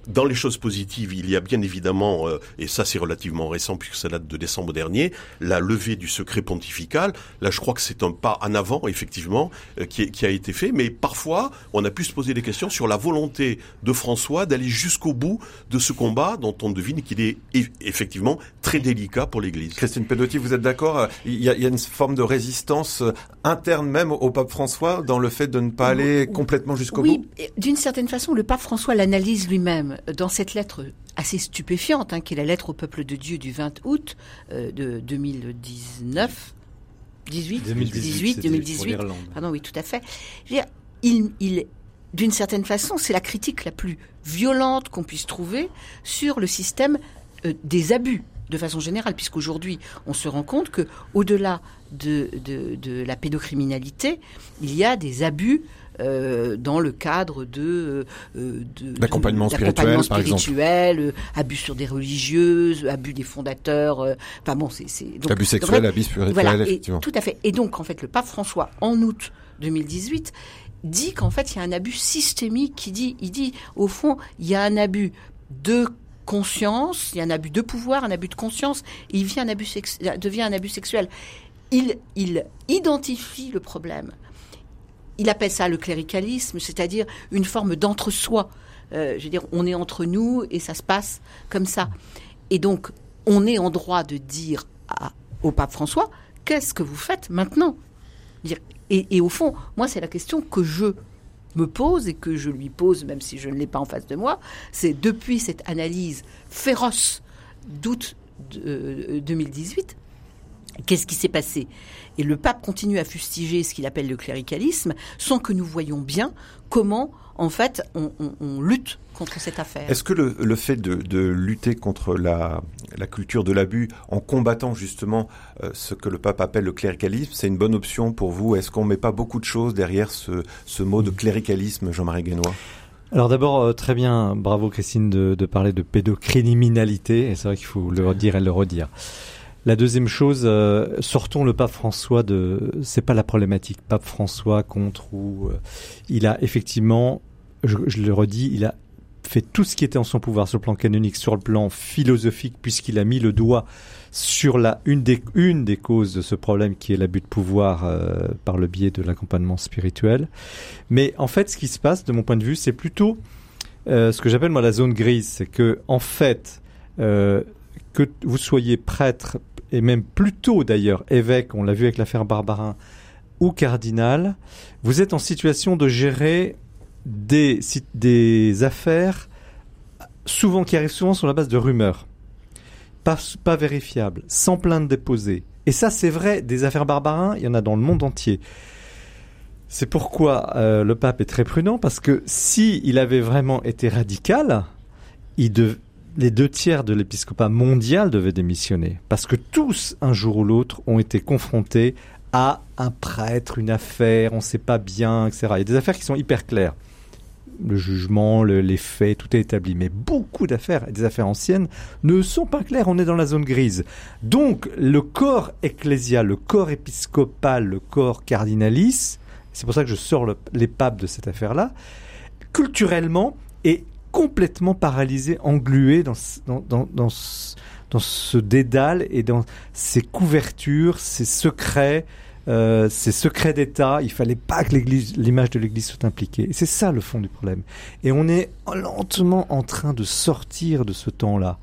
Dans les choses positives, il y a bien évidemment, euh, et ça c'est relativement récent puisque ça date de décembre dernier, la levée du secret pontifical. Là, je crois que c'est un pas en avant, effectivement, euh, qui, qui, a été fait. Mais parfois, on a pu se poser des questions sur la volonté de François d'aller jusqu'au bout de ce combat dont on devine qu'il est effectivement très délicat pour l'Église. Christine Pedotti, vous êtes d'accord? Il, il, y a une forme de résistance euh, interne même au pape François dans le fait de ne pas aller complètement jusqu'au oui, bout Oui, d'une certaine façon, le pape François l'analyse lui-même dans cette lettre assez stupéfiante, hein, qui est la lettre au peuple de Dieu du 20 août euh, de 2019. 18, 2018, 2018. Pardon, oui, tout à fait. Dire, il, il, d'une certaine façon, c'est la critique la plus violente qu'on puisse trouver sur le système euh, des abus de façon générale, puisqu'aujourd'hui, on se rend compte que, au-delà de, de, de, la pédocriminalité, il y a des abus euh, dans le cadre de, euh, d'accompagnement spirituel, spirituel euh, abus sur des religieuses, abus des fondateurs. Euh, enfin bon, c'est, abus sexuel, abus spirituel, voilà, effectivement. Et, tout à fait. Et donc en fait, le pape François, en août 2018, dit qu'en fait il y a un abus systémique. Qui dit, il dit au fond, il y a un abus de conscience, il y a un abus de pouvoir, un abus de conscience, il devient un abus, devient un abus sexuel. Il, identifie le problème il appelle ça le cléricalisme, c'est-à-dire une forme d'entre-soi. Euh, je veux dire, on est entre nous et ça se passe comme ça. Et donc, on est en droit de dire au pape François, qu'est-ce que vous faites maintenant? Et, au fond, moi, c'est la question que je me pose et que je lui pose, même si je ne l'ai pas en face de moi, c'est depuis cette analyse féroce d'août 2018, Qu'est-ce qui s'est passé? Et le pape continue à fustiger ce qu'il appelle le cléricalisme, sans que nous voyons bien comment, en fait, on, on, on lutte contre cette affaire. Est-ce que le, le fait de, de, lutter contre la, la culture de l'abus en combattant justement euh, ce que le pape appelle le cléricalisme, c'est une bonne option pour vous? Est-ce qu'on ne met pas beaucoup de choses derrière ce, ce mot de cléricalisme, Jean-Marie Guénois? Alors d'abord, euh, très bien, bravo Christine de, de parler de pédocriminalité, et c'est vrai qu'il faut le redire et le redire. La deuxième chose, euh, sortons le pape François de. C'est pas la problématique. Pape François contre ou euh, il a effectivement, je, le redis, il a fait tout ce qui était en son pouvoir sur le plan canonique, sur le plan philosophique, puisqu'il a mis le doigt sur la une des une des causes de ce problème qui est l'abus de pouvoir euh, par le biais de l'accompagnement spirituel. Mais en fait, ce qui se passe, de mon point de vue, c'est plutôt ce que j'appelle moi la zone grise, c'est que en fait. Que vous soyez prêtre, et même plus tôt d'ailleurs évêque, on l'a vu avec l'affaire Barbarin, ou cardinal, vous êtes en situation de gérer des, des affaires souvent qui arrivent souvent sur la base de rumeurs, pas, vérifiables, sans plainte déposée. Et ça, c'est vrai, des affaires Barbarin, il y en a dans le monde entier. C'est pourquoi euh, le pape est très prudent, parce que s'il il avait vraiment été radical, il, de, les deux tiers de l'épiscopat mondial devaient démissionner. Parce que tous, un jour ou l'autre, ont été confrontés à un prêtre, une affaire, on ne sait pas bien, etc. Il y a des affaires qui sont hyper claires. le jugement, les faits, tout est établi. Mais beaucoup d'affaires, des affaires anciennes, ne sont pas claires. On est dans la zone grise. Donc, le corps ecclésial, le corps épiscopal, le corps cardinalis, c'est pour ça que je sors les papes de cette affaire-là, culturellement, est complètement paralysé, englué dans, dans, dans, ce, dédale et dans ces couvertures, ces secrets, euh, ces secrets d'État. Il fallait pas que l'église, l'image de l'Église soit impliquée. C'est ça le fond du problème. Et on est lentement en train de sortir de ce temps-là.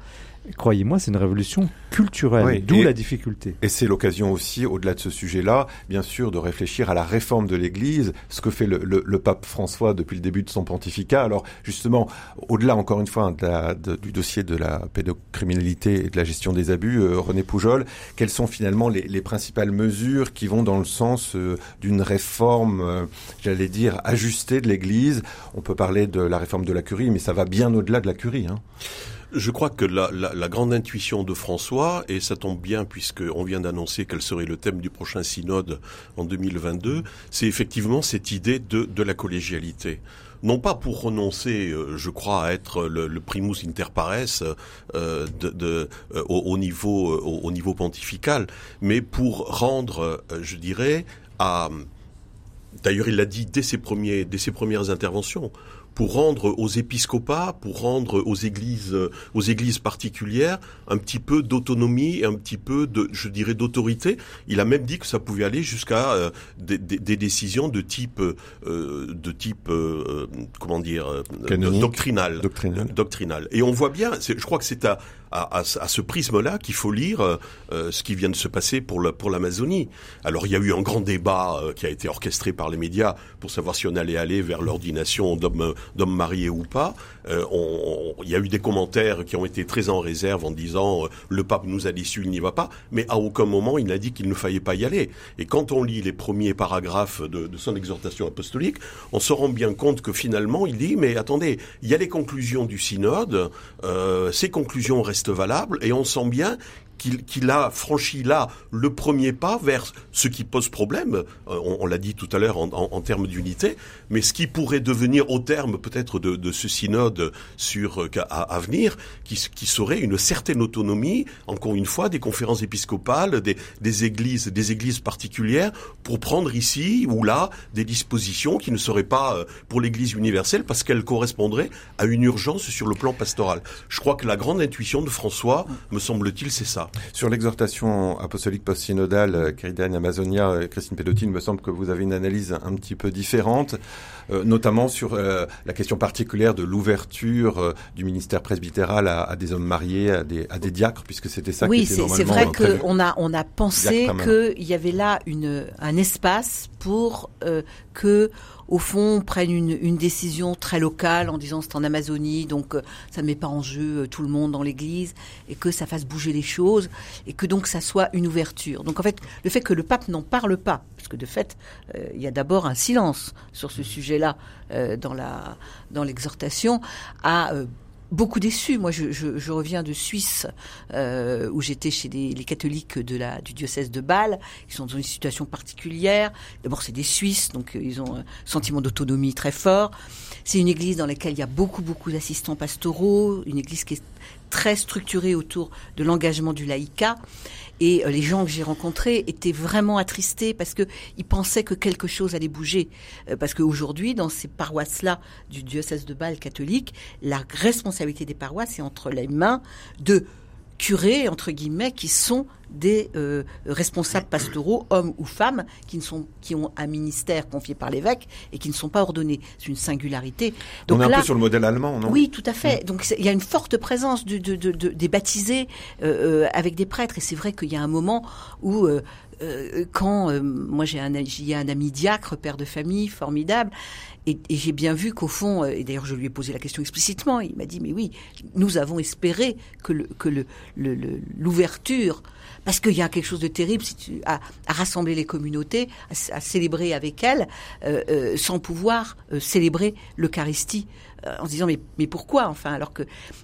Croyez-moi, c'est une révolution culturelle, d'où la difficulté. Et c'est l'occasion aussi, au-delà de ce sujet-là, bien sûr, de réfléchir à la réforme de l'Église, ce que fait le, le, pape François depuis le début de son pontificat. Alors, justement, au-delà, encore une fois, du dossier de la pédocriminalité et de la gestion des abus, euh, René Poujol, quelles sont finalement les, les, principales mesures qui vont dans le sens euh, d'une réforme, euh, j'allais dire, ajustée de l'Église? On peut parler de la réforme de la curie, mais ça va bien au-delà de la curie. Hein. Je crois que la, la, grande intuition de François, et ça tombe bien puisqu'on vient d'annoncer quel serait le thème du prochain synode en 2022, c'est effectivement cette idée de, de la collégialité. Non pas pour renoncer, euh, je crois, à être le, primus inter pares euh, euh, au, niveau, au, au, niveau pontifical, mais pour rendre, je dirais, à D'ailleurs, il l'a dit dès ses premiers, dès ses premières interventions pour rendre aux épiscopats, pour rendre aux églises, aux églises particulières un petit peu d'autonomie et un petit peu de, je dirais, d'autorité. Il a même dit que ça pouvait aller jusqu'à euh, des, des, décisions de type, euh, de type, euh, comment dire, doctrinal, doctrinal, doctrinal. Et on voit bien, je crois que c'est à, à, à, ce prisme-là qu'il faut lire euh, ce qui vient de se passer pour la, pour l'Amazonie. Alors il y a eu un grand débat euh, qui a été orchestré par les médias pour savoir si on allait aller vers l'ordination d'hommes, d'hommes mariés ou pas. Euh, on, il y a eu des commentaires qui ont été très en réserve en disant le pape nous a déçus, il n'y va pas. Mais à aucun moment il n'a dit qu'il ne fallait pas y aller. Et quand on lit les premiers paragraphes de, de son exhortation apostolique, on se rend bien compte que finalement il dit mais attendez, il y a les conclusions du synode, ces conclusions restent valable et on sent bien qu'il a franchi là le premier pas vers ce qui pose problème, euh, on, l'a dit tout à l'heure en, termes d'unité, mais ce qui pourrait devenir au terme peut-être de, ce synode sur euh, à, venir, qui, serait une certaine autonomie, encore une fois, des conférences épiscopales, des, églises, des églises particulières, pour prendre ici ou là des dispositions qui ne seraient pas euh, pour l'Église universelle parce qu'elles correspondraient à une urgence sur le plan pastoral. Je crois que la grande intuition de François, me semble-t-il, c'est ça. Sur l'exhortation apostolique post-synodale, Caridiane euh, Amazonia, euh, Christine Pedotti, il me semble que vous avez une analyse un petit peu différente, notamment sur la question particulière de l'ouverture du ministère presbytéral à, des hommes mariés, à des, à des diacres, puisque c'était ça oui, qui était c'est vrai qu'on a, on a pensé qu'il y avait là une, un espace pour que au fond, prennent une, une, décision très locale en disant c'est en Amazonie, donc euh, ça ne met pas en jeu euh, tout le monde dans l'Église, et que ça fasse bouger les choses, et que donc ça soit une ouverture. Donc en fait, le fait que le pape n'en parle pas, parce que de fait, euh, il y a d'abord un silence sur ce sujet-là dans la dans l'exhortation, a beaucoup déçu. Moi, je, reviens de Suisse, euh, où j'étais chez les catholiques de la, du diocèse de Bâle. Ils sont dans une situation particulière. D'abord, c'est des Suisses, donc euh, ils ont un sentiment d'autonomie très fort. C'est une église dans laquelle il y a beaucoup, beaucoup d'assistants pastoraux, une église qui est très structurée autour de l'engagement du laïcat. Et euh, les gens que j'ai rencontrés étaient vraiment attristés parce que ils pensaient que quelque chose allait bouger. Euh, parce qu'aujourd'hui, dans ces paroisses-là du diocèse de Bâle catholique, la responsabilité des paroisses est entre les mains de curés, entre guillemets, qui sont des euh, responsables pastoraux, hommes ou femmes, qui, ne sont, qui ont un ministère confié par l'évêque et qui ne sont pas ordonnés. C'est une singularité. Donc On est un peu sur le modèle allemand, non? Oui, tout à fait. Donc il y a une forte présence de, de, de, des baptisés euh, euh, avec des prêtres. Et c'est vrai qu'il y a un moment où... quand moi j'ai un, un ami diacre, père de famille, formidable, et, et j'ai bien vu qu'au fond, et d'ailleurs je lui ai posé la question explicitement, il m'a dit mais oui, nous avons espéré que le, que le, l'ouverture parce qu'il y a quelque chose de terrible à, rassembler les communautés, à, célébrer avec elles, euh, euh, sans pouvoir euh, célébrer l'Eucharistie en se disant mais, mais pourquoi enfin alors que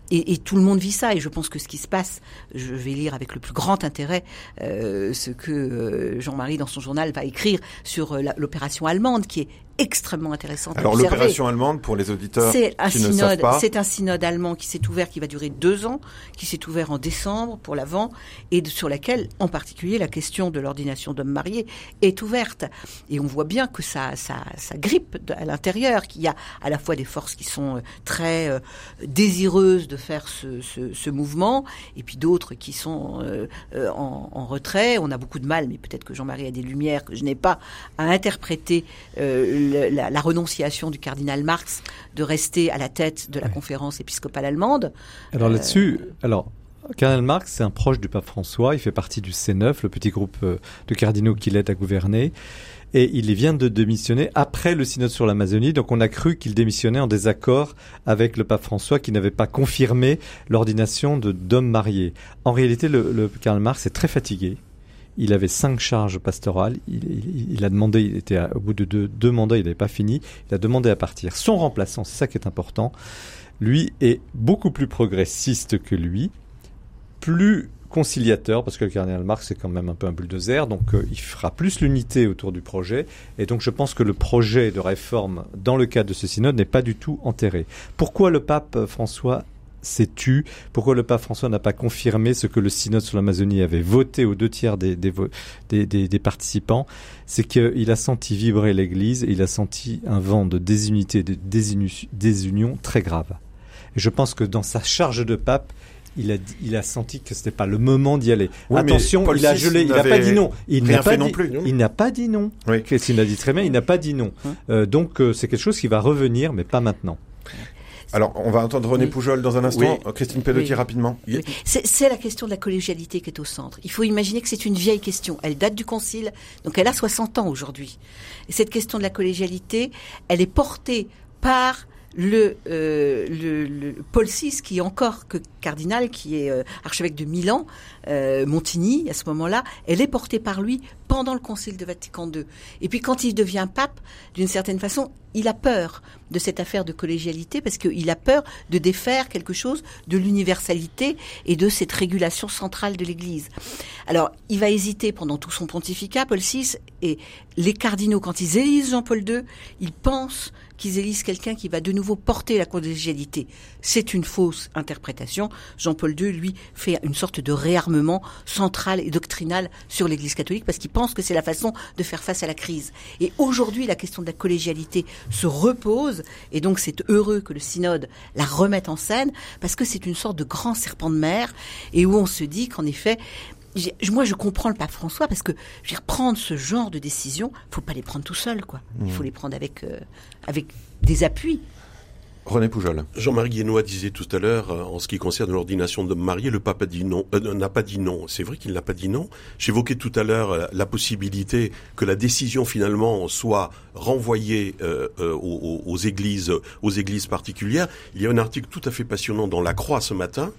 et, tout le monde vit ça et je pense que ce qui se passe je vais lire avec le plus grand intérêt ce que Jean-Marie dans son journal va écrire sur l'opération allemande qui est extrêmement intéressante. Alors l'opération allemande, pour les auditeurs qui synode, ne savent pas, c'est un synode allemand qui s'est ouvert, qui va durer deux ans, qui s'est ouvert en décembre pour l'avant, et de, sur laquelle, en particulier, la question de l'ordination d'hommes mariés est ouverte. Et on voit bien que ça, ça, ça grippe à l'intérieur, qu'il y a à la fois des forces qui sont euh, très euh, désireuses de faire ce, ce, ce, mouvement, et puis d'autres qui sont euh, euh en, en, retrait. On a beaucoup de mal, mais peut-être que Jean-Marie a des lumières que je n'ai pas à interpréter le, la, la, renonciation du cardinal Marx de rester à la tête de la conférence épiscopale allemande. Alors là-dessus, alors Cardinal Marx, c'est un proche du pape François. Il fait partie du C9, le petit groupe de cardinaux qui l'aide à gouverner. Et il vient de démissionner après le synode sur l'Amazonie. Donc on a cru qu'il démissionnait en désaccord avec le pape François qui n'avait pas confirmé l'ordination de d'hommes mariés. En réalité, le, le Karl Marx est très fatigué. Il avait cinq charges pastorales. Il, a demandé, il était au bout de deux, mandats, il n'avait pas fini. Il a demandé à partir. Son remplaçant, c'est ça qui est important. Lui est beaucoup plus progressiste que lui, plus conciliateur, parce que le cardinal Marx c'est quand même un peu un bulldozer, donc euh, il fera plus l'unité autour du projet, et donc je pense que le projet de réforme dans le cadre de ce synode n'est pas du tout enterré. Pourquoi le pape François s'est tu Pourquoi le pape François n'a pas confirmé ce que le synode sur l'Amazonie avait voté aux deux tiers des, des, des, des, des participants? C'est qu'il a senti vibrer l'Église et il a senti un vent de désunité, de désunion très grave. Et je pense que dans sa charge de pape, il a, il a senti que c'était pas le moment d'y aller. Oui, Attention, il a gelé, il n'a pas dit non. Il n'a pas non dit, plus. il n'a pas dit non. Oui. Christine l'a dit très bien, il n'a pas dit non. Euh, donc euh, c'est quelque chose qui va revenir, mais pas maintenant. Alors, on va entendre René oui. Poujol dans un instant. Oui. Christine Pedotti, oui. rapidement. C'est la question de la collégialité qui est au centre. Il faut imaginer que c'est une vieille question. Elle date du Concile, donc elle a 60 ans aujourd'hui. Et cette question de la collégialité, elle est portée par le, euh, le, le, Paul VI, qui est encore que cardinal, qui est euh, archevêque de Milan, euh, Montigny, à ce moment-là, elle est portée par lui pendant le Concile de Vatican II. Et puis quand il devient pape, d'une certaine façon, il a peur de cette affaire de collégialité parce qu'il a peur de défaire quelque chose de l'universalité et de cette régulation centrale de l'Église. Alors, il va hésiter pendant tout son pontificat, Paul VI, et les cardinaux, quand ils élisent Jean-Paul II, ils pensent qu'ils élisent quelqu'un qui va de nouveau porter la collégialité. C'est une fausse interprétation. Jean-Paul II, lui, fait une sorte de réarmement central et doctrinal sur l'Église catholique parce qu'il pense que c'est la façon de faire face à la crise. Et aujourd'hui, la question de la collégialité se repose et donc c'est heureux que le synode la remette en scène parce que c'est une sorte de grand serpent de mer et où on se dit qu'en effet, moi, je comprends le pape François parce que je veux dire, prendre ce genre de décision, faut pas les prendre tout seul, quoi. Mmh. Il faut les prendre avec euh, avec des appuis. René Poujol. Jean-Marie Guénois disait tout à l'heure, euh, en ce qui concerne l'ordination de mariés, le pape a dit non, euh, n'a pas dit non. C'est vrai qu'il n'a pas dit non. J'évoquais tout à l'heure euh, la possibilité que la décision finalement soit renvoyée euh, aux, aux, églises, aux églises particulières. Il y a un article tout à fait passionnant dans La Croix ce matin,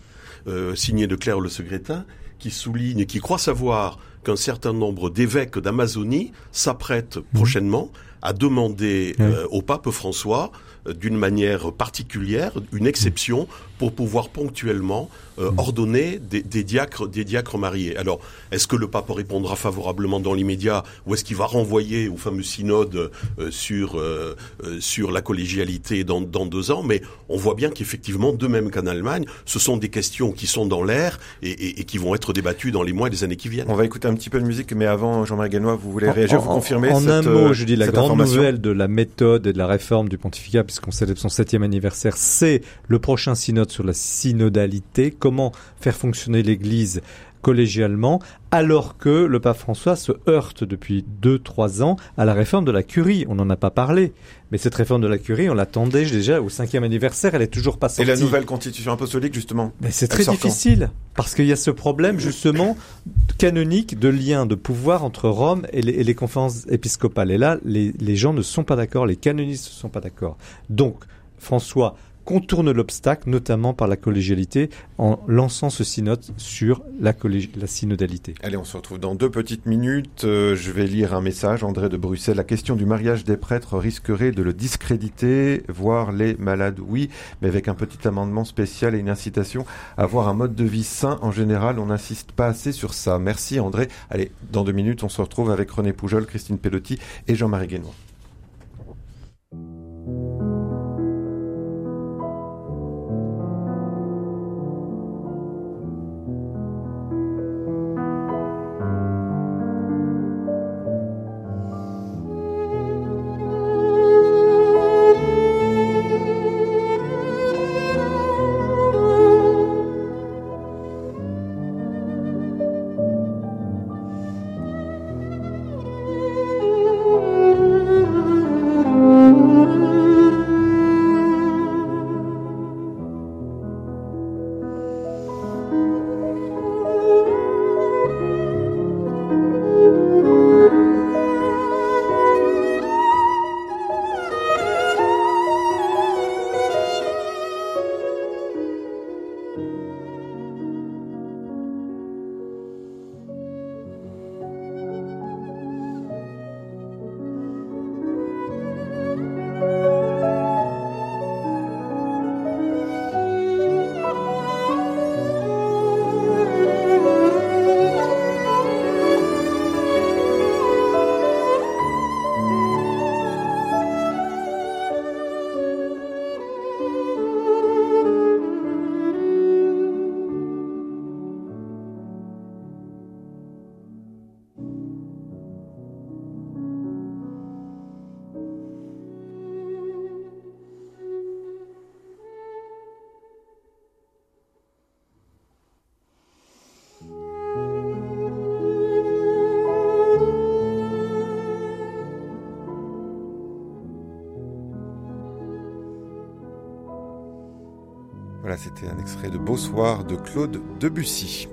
signé de Claire Le Secrétin, qui souligne, qui croit savoir qu'un certain nombre d'évêques d'Amazonie s'apprêtent mmh. prochainement à demander euh, au pape François euh, d'une manière particulière une exception pour pouvoir ponctuellement euh, mmh. ordonner des, des, diacres, des diacres mariés. Alors, est-ce que le pape répondra favorablement dans l'immédiat ou est-ce qu'il va renvoyer au fameux synode sur, sur la collégialité dans, dans, deux ans? Mais on voit bien qu'effectivement, de même qu'en Allemagne, ce sont des questions qui sont dans l'air et, et, et, qui vont être débattues dans les mois et les années qui viennent. On va écouter un petit peu de musique, mais avant, Jean-Marie Ganois, vous voulez réagir, en, vous confirmez En cette, un mot, je dis la grande nouvelle de la méthode et de la réforme du pontificat, puisqu'on célèbre son septième anniversaire, c'est le prochain synode sur la synodalité, comment faire fonctionner l'Église collégialement, alors que le pape François se heurte depuis 2-3 ans à la réforme de la curie. On n'en a pas parlé, mais cette réforme de la curie, on l'attendait déjà au cinquième anniversaire, elle est toujours pas sortie. Et la nouvelle constitution apostolique, justement C'est très difficile, parce qu'il y a ce problème, justement, canonique de lien, de pouvoir entre Rome et les, et les conférences épiscopales. Et là, les, les gens ne sont pas d'accord, les canonistes ne sont pas d'accord. Donc, François contourne l'obstacle, notamment par la collégialité, en lançant ce synode sur la, synodalité. Allez, on se retrouve dans deux petites minutes. Euh, je vais lire un message, André de Bruxelles. La question du mariage des prêtres risquerait de le discréditer, voire les malades, oui, mais avec un petit amendement spécial et une incitation à avoir un mode de vie sain. En général, on n'insiste pas assez sur ça. Merci André. Allez, dans deux minutes, on se retrouve avec René Poujol, Christine Pelotti et Jean-Marie Guénois. Extrait de Beau Soir de Claude Debussy.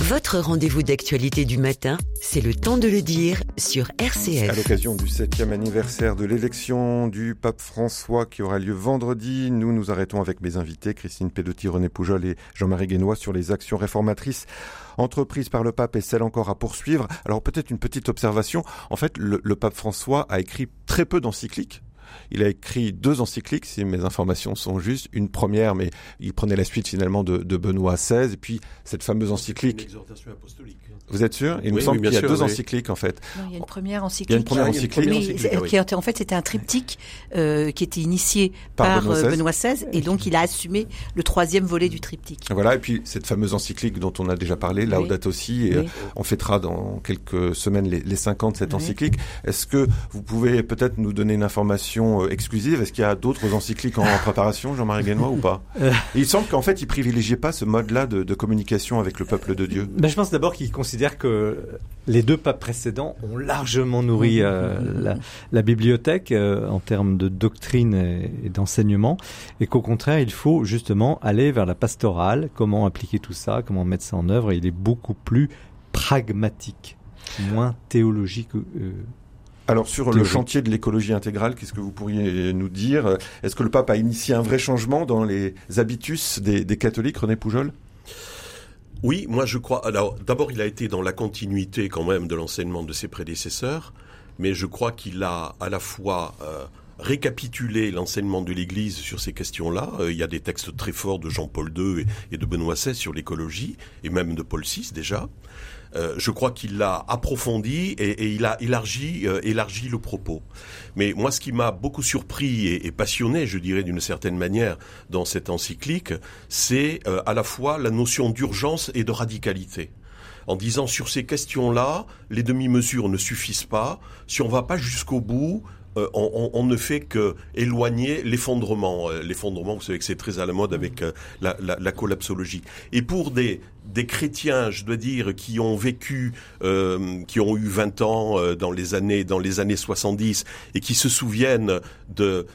Votre rendez-vous d'actualité du matin, c'est le temps de le dire sur RCF. À l'occasion du septième anniversaire de l'élection du pape François qui aura lieu vendredi, nous nous arrêtons avec mes invités, Christine Pedotti, René Poujol et Jean-Marie Guénois, sur les actions réformatrices entreprises par le pape et celles encore à poursuivre. Alors peut-être une petite observation. En fait, le, le pape François a écrit très peu d'encycliques il a écrit deux encycliques, si mes informations sont justes. Une première, mais il prenait la suite finalement de, Benoît XVI, et puis cette fameuse encyclique. Vous êtes sûr? Il me semble qu'il y a deux encycliques en fait. Non, il y a une première encyclique. Il y a une première encyclique. en fait, c'était un triptyque euh, qui était initié par, Benoît, XVI. Euh, et donc il a assumé le troisième volet du triptyque. Voilà, et puis cette fameuse encyclique dont on a déjà parlé, Laudato aussi, et euh, on fêtera dans quelques semaines les, les 50 de cette encyclique. Est-ce que vous pouvez peut-être nous donner une information exclusive? Est-ce qu'il y a d'autres encycliques en préparation, Jean-Marie Guénois, ou pas? Il semble qu'en fait, il privilégiait pas ce mode-là de, de, communication avec le peuple de Dieu. Ben, je pense d'abord qu'il considère dire que les deux papes précédents ont largement nourri euh, la, bibliothèque euh, en termes de doctrine et, d'enseignement, et qu'au contraire, il faut justement aller vers la pastorale, comment appliquer tout ça, comment mettre ça en œuvre, et il est beaucoup plus pragmatique, moins théologique. Euh, alors sur le chantier de l'écologie intégrale, qu'est-ce que vous pourriez nous dire? Est-ce que le pape a initié un vrai changement dans les habitus des, des catholiques, René Poujol? Oui, moi je crois. Alors d'abord, il a été dans la continuité quand même de l'enseignement de ses prédécesseurs, mais je crois qu'il a à la fois euh, récapitulé l'enseignement de l'Église sur ces questions-là. Euh, il y a des textes très forts de Jean-Paul II et, de Benoît XVI sur l'écologie, et même de Paul VI déjà. Euh, je crois qu'il l'a approfondi et, il a élargi, euh, élargi le propos. Mais moi, ce qui m'a beaucoup surpris et, passionné, je dirais d'une certaine manière, dans cette encyclique, c'est euh, à la fois la notion d'urgence et de radicalité en disant sur ces questions-là, les demi-mesures ne suffisent pas. Si on va pas jusqu'au bout, euh, on, ne fait que éloigner l'effondrement. Euh, l'effondrement, vous savez que c'est très à la mode avec euh, la, collapsologie. Et pour des, des chrétiens, je dois dire, qui ont vécu, qui ont eu 20 ans dans les années dans les années 70 et qui se souviennent de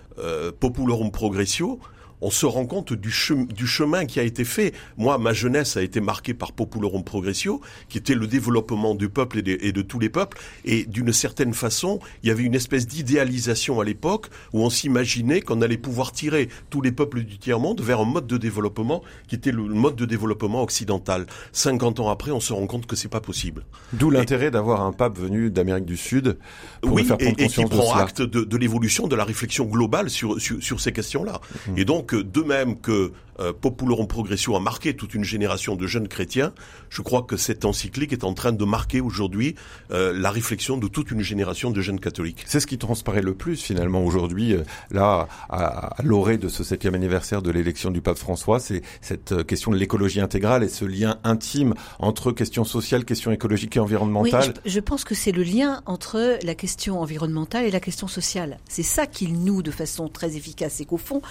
Populorum Progressio, on se rend compte du, chemin qui a été fait. Moi, ma jeunesse a été marquée par Populorum Progressio, qui était le développement du peuple et de, tous les peuples. Et d'une certaine façon, il y avait une espèce d'idéalisation à l'époque où on s'imaginait qu'on allait pouvoir tirer tous les peuples du tiers-monde vers un mode de développement qui était le mode de développement occidental. 50 ans après, on se rend compte que c'est pas possible. D'où l'intérêt d'avoir un pape venu d'Amérique du Sud pour oui, faire prendre et, et qui prend acte de, l'évolution de la réflexion globale sur, sur, ces questions-là. Mmh. Et donc, de même que euh, Populorum Progressio a marqué toute une génération de jeunes chrétiens, je crois que cette encyclique est en train de marquer aujourd'hui euh, la réflexion de toute une génération de jeunes catholiques. C'est ce qui transparaît le plus finalement aujourd'hui, euh, là, à, l'orée de ce septième anniversaire de l'élection du pape François, c'est cette euh, question de l'écologie intégrale et ce lien intime entre questions sociales, questions écologiques et environnementales. Oui, je, pense que c'est le lien entre la question environnementale et la question sociale. C'est ça qu'il noue de façon très efficace et qu'au fond,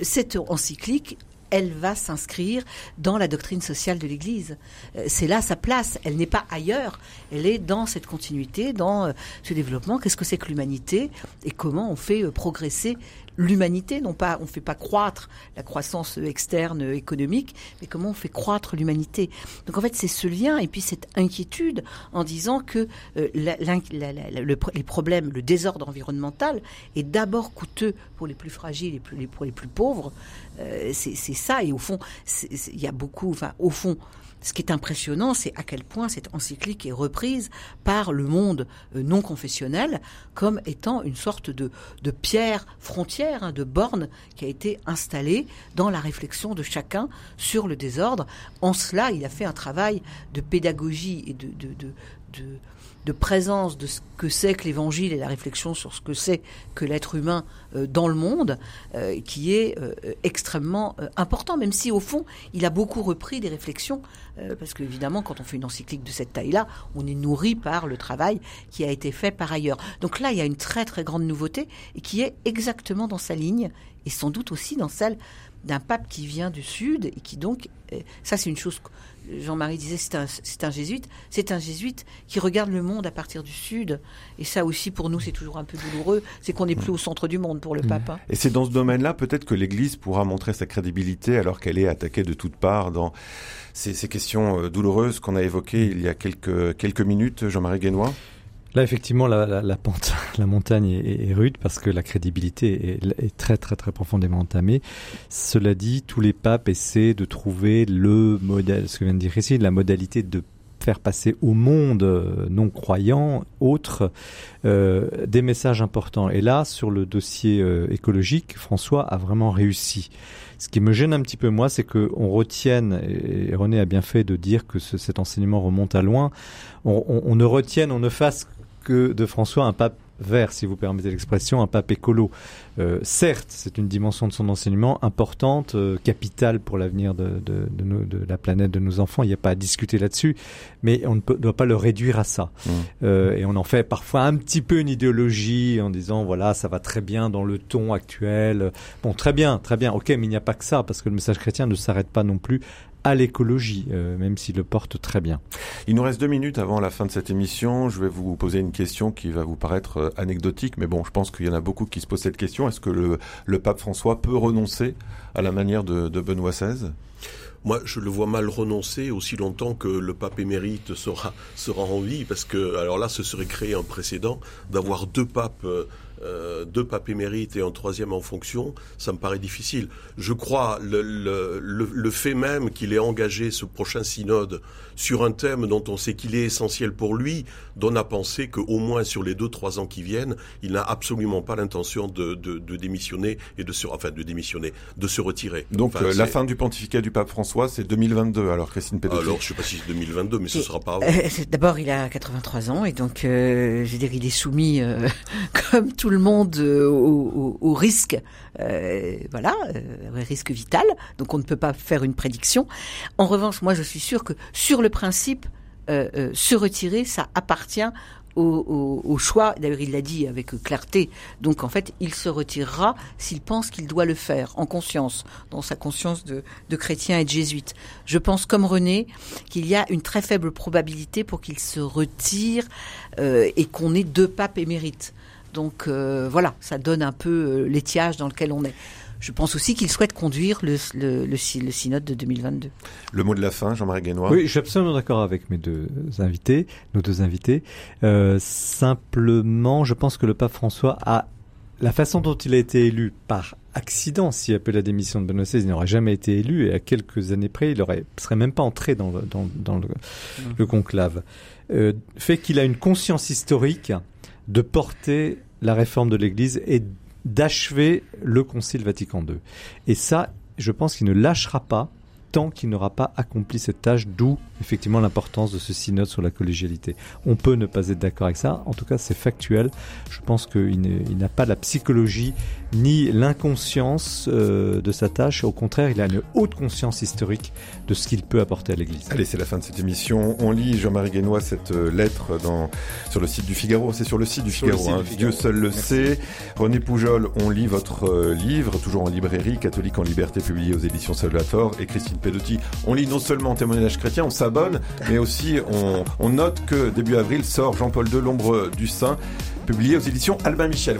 cette encyclique elle va s'inscrire dans la doctrine sociale de l'Église. Euh, c'est là sa place. Elle n'est pas ailleurs. Elle est dans cette continuité, dans euh, ce développement. Qu'est-ce que c'est que l'humanité et comment on fait euh, progresser l'humanité, non pas, on ne fait pas croître la croissance externe économique, mais comment on fait croître l'humanité. Donc en fait, c'est ce lien et puis cette inquiétude en disant que euh, les problèmes, le désordre environnemental est d'abord coûteux pour les plus fragiles et pour les plus pauvres. Euh, c'est ça et au fond, il y a beaucoup, enfin au fond, ce qui est impressionnant, c'est à quel point cette encyclique est reprise par le monde euh, non confessionnel comme étant une sorte de, pierre frontière, hein, de borne qui a été installée dans la réflexion de chacun sur le désordre. En cela, il a fait un travail de pédagogie et de, de de présence de ce que c'est que l'évangile et la réflexion sur ce que c'est que l'être humain euh, dans le monde, euh, qui est euh, extrêmement important, même si au fond, il a beaucoup repris des réflexions, parce qu'évidemment, quand on fait une encyclique de cette taille-là, on est nourri par le travail qui a été fait par ailleurs. Donc là, il y a une très très grande nouveauté, et qui est exactement dans sa ligne, et sans doute aussi dans celle d'un pape qui vient du Sud, et qui donc, ça c'est une chose Jean-Marie disait c'est un, c'est un jésuite, c'est un jésuite qui regarde le monde à partir du sud. Et ça aussi, pour nous, c'est toujours un peu douloureux, c'est qu'on n'est plus au centre du monde pour le pape. hein. Et c'est dans ce domaine-là peut-être que l'Église pourra montrer sa crédibilité alors qu'elle est attaquée de toutes parts dans ces, questions euh, douloureuses qu'on a évoquées il y a quelques, quelques minutes, Jean-Marie Guénois? Là, effectivement, la, pente, la montagne est, rude parce que la crédibilité est, très, très, très profondément entamée. Cela dit, tous les papes essaient de trouver le modèle, ce que vient de dire ici, la modalité de faire passer au monde non croyant, autre, euh, des messages importants. Et là, sur le dossier euh, écologique, François a vraiment réussi. Ce qui me gêne un petit peu, moi, c'est qu'on retienne, et René a bien fait de dire que ce, cet enseignement remonte à loin, on ne retienne, on ne fasse que de François un pape vert, si vous permettez l'expression, un pape écolo. Euh, certes, c'est une dimension de son enseignement importante, euh, capitale pour l'avenir de, de, de, nos, de, la planète, de nos enfants. Il n'y a pas à discuter là-dessus, mais on ne peut, doit pas le réduire à ça. Mmh. Euh, et on en fait parfois un petit peu une idéologie en disant voilà, ça va très bien dans le ton actuel. Bon, très bien, très bien. Ok, mais il n'y a pas que ça, parce que le message chrétien ne s'arrête pas non plus à l'écologie, euh, même s'il le porte très bien. Il nous reste deux minutes avant la fin de cette émission. Je vais vous poser une question qui va vous paraître euh, anecdotique, mais bon, je pense qu'il y en a beaucoup qui se posent cette question. Est-ce que le, le pape François peut renoncer à la manière de, de Benoît XVI moi, je le vois mal renoncer aussi longtemps que le pape émérite sera, sera en vie, parce que, alors là, ce serait créer un précédent d'avoir deux papes euh, deux papes émérites et un troisième en fonction, ça me paraît difficile. Je crois le, le, le, le fait même qu'il ait engagé ce prochain synode sur un thème dont on sait qu'il est essentiel pour lui donne à penser qu'au moins sur les deux trois ans qui viennent, il n'a absolument pas l'intention de, de, de, démissionner et de se enfin de démissionner, de se retirer. Donc enfin, euh, la fin du pontificat du pape François, c'est 2022. Alors Christine Pedotti. Alors je sais pas si c'est 2022, mais ce et, sera pas avant. Euh, D'abord, il a 83 ans et donc euh, je veux dire, il est soumis euh, comme tout le monde euh, au, risque, euh, voilà, euh, risque vital. Donc on ne peut pas faire une prédiction. En revanche, moi je suis sûr que sur le principe, se retirer, ça appartient au, choix. D'ailleurs, il l'a dit avec clarté. Donc, en fait, il se retirera s'il pense qu'il doit le faire en conscience, dans sa conscience de, chrétien et de jésuite. Je pense, comme René, qu'il y a une très faible probabilité pour qu'il se retire et qu'on ait deux papes émérites. Donc euh, voilà, ça donne un peu euh, l'étiage dans lequel on est. Je pense aussi qu'il souhaite conduire le, le, le, le, synode de 2022. Le mot de la fin, Jean-Marie Guénois. Oui, je suis absolument d'accord avec mes deux invités, nos deux invités. Euh, simplement, je pense que le pape François a la façon dont il a été élu par accident, s'il appelle la démission de Benoît XVI, il n'aurait jamais été élu et à quelques années près, il ne serait même pas entré dans le, dans, dans le, mmh. le conclave. Euh, fait qu'il a une conscience historique de porter la réforme de l'Église et d'achever le Concile Vatican II. Et ça, je pense qu'il ne lâchera pas tant qu'il n'aura pas accompli cette tâche, d'où effectivement l'importance de ce synode sur la collégialité. On peut ne pas être d'accord avec ça, en tout cas c'est factuel. Je pense qu'il n'a pas la psychologie ni l'inconscience euh, de sa tâche, au contraire il a une haute conscience historique de ce qu'il peut apporter à l'Église. Allez, c'est la fin de cette émission. On lit Jean-Marie Guénois cette euh, lettre dans, sur le site du Figaro, c'est sur le site du Figaro, site hein. du Figaro. Dieu seul le Merci. sait. René Poujol, on lit votre euh, livre, toujours en librairie, Catholique en liberté, publié aux éditions Salvator, et Christine Pedotti. On lit non seulement témoignage chrétien, on s'abonne, mais aussi on, on, note que début avril sort Jean-Paul II, l'ombre du saint, publié aux éditions Albin Michel.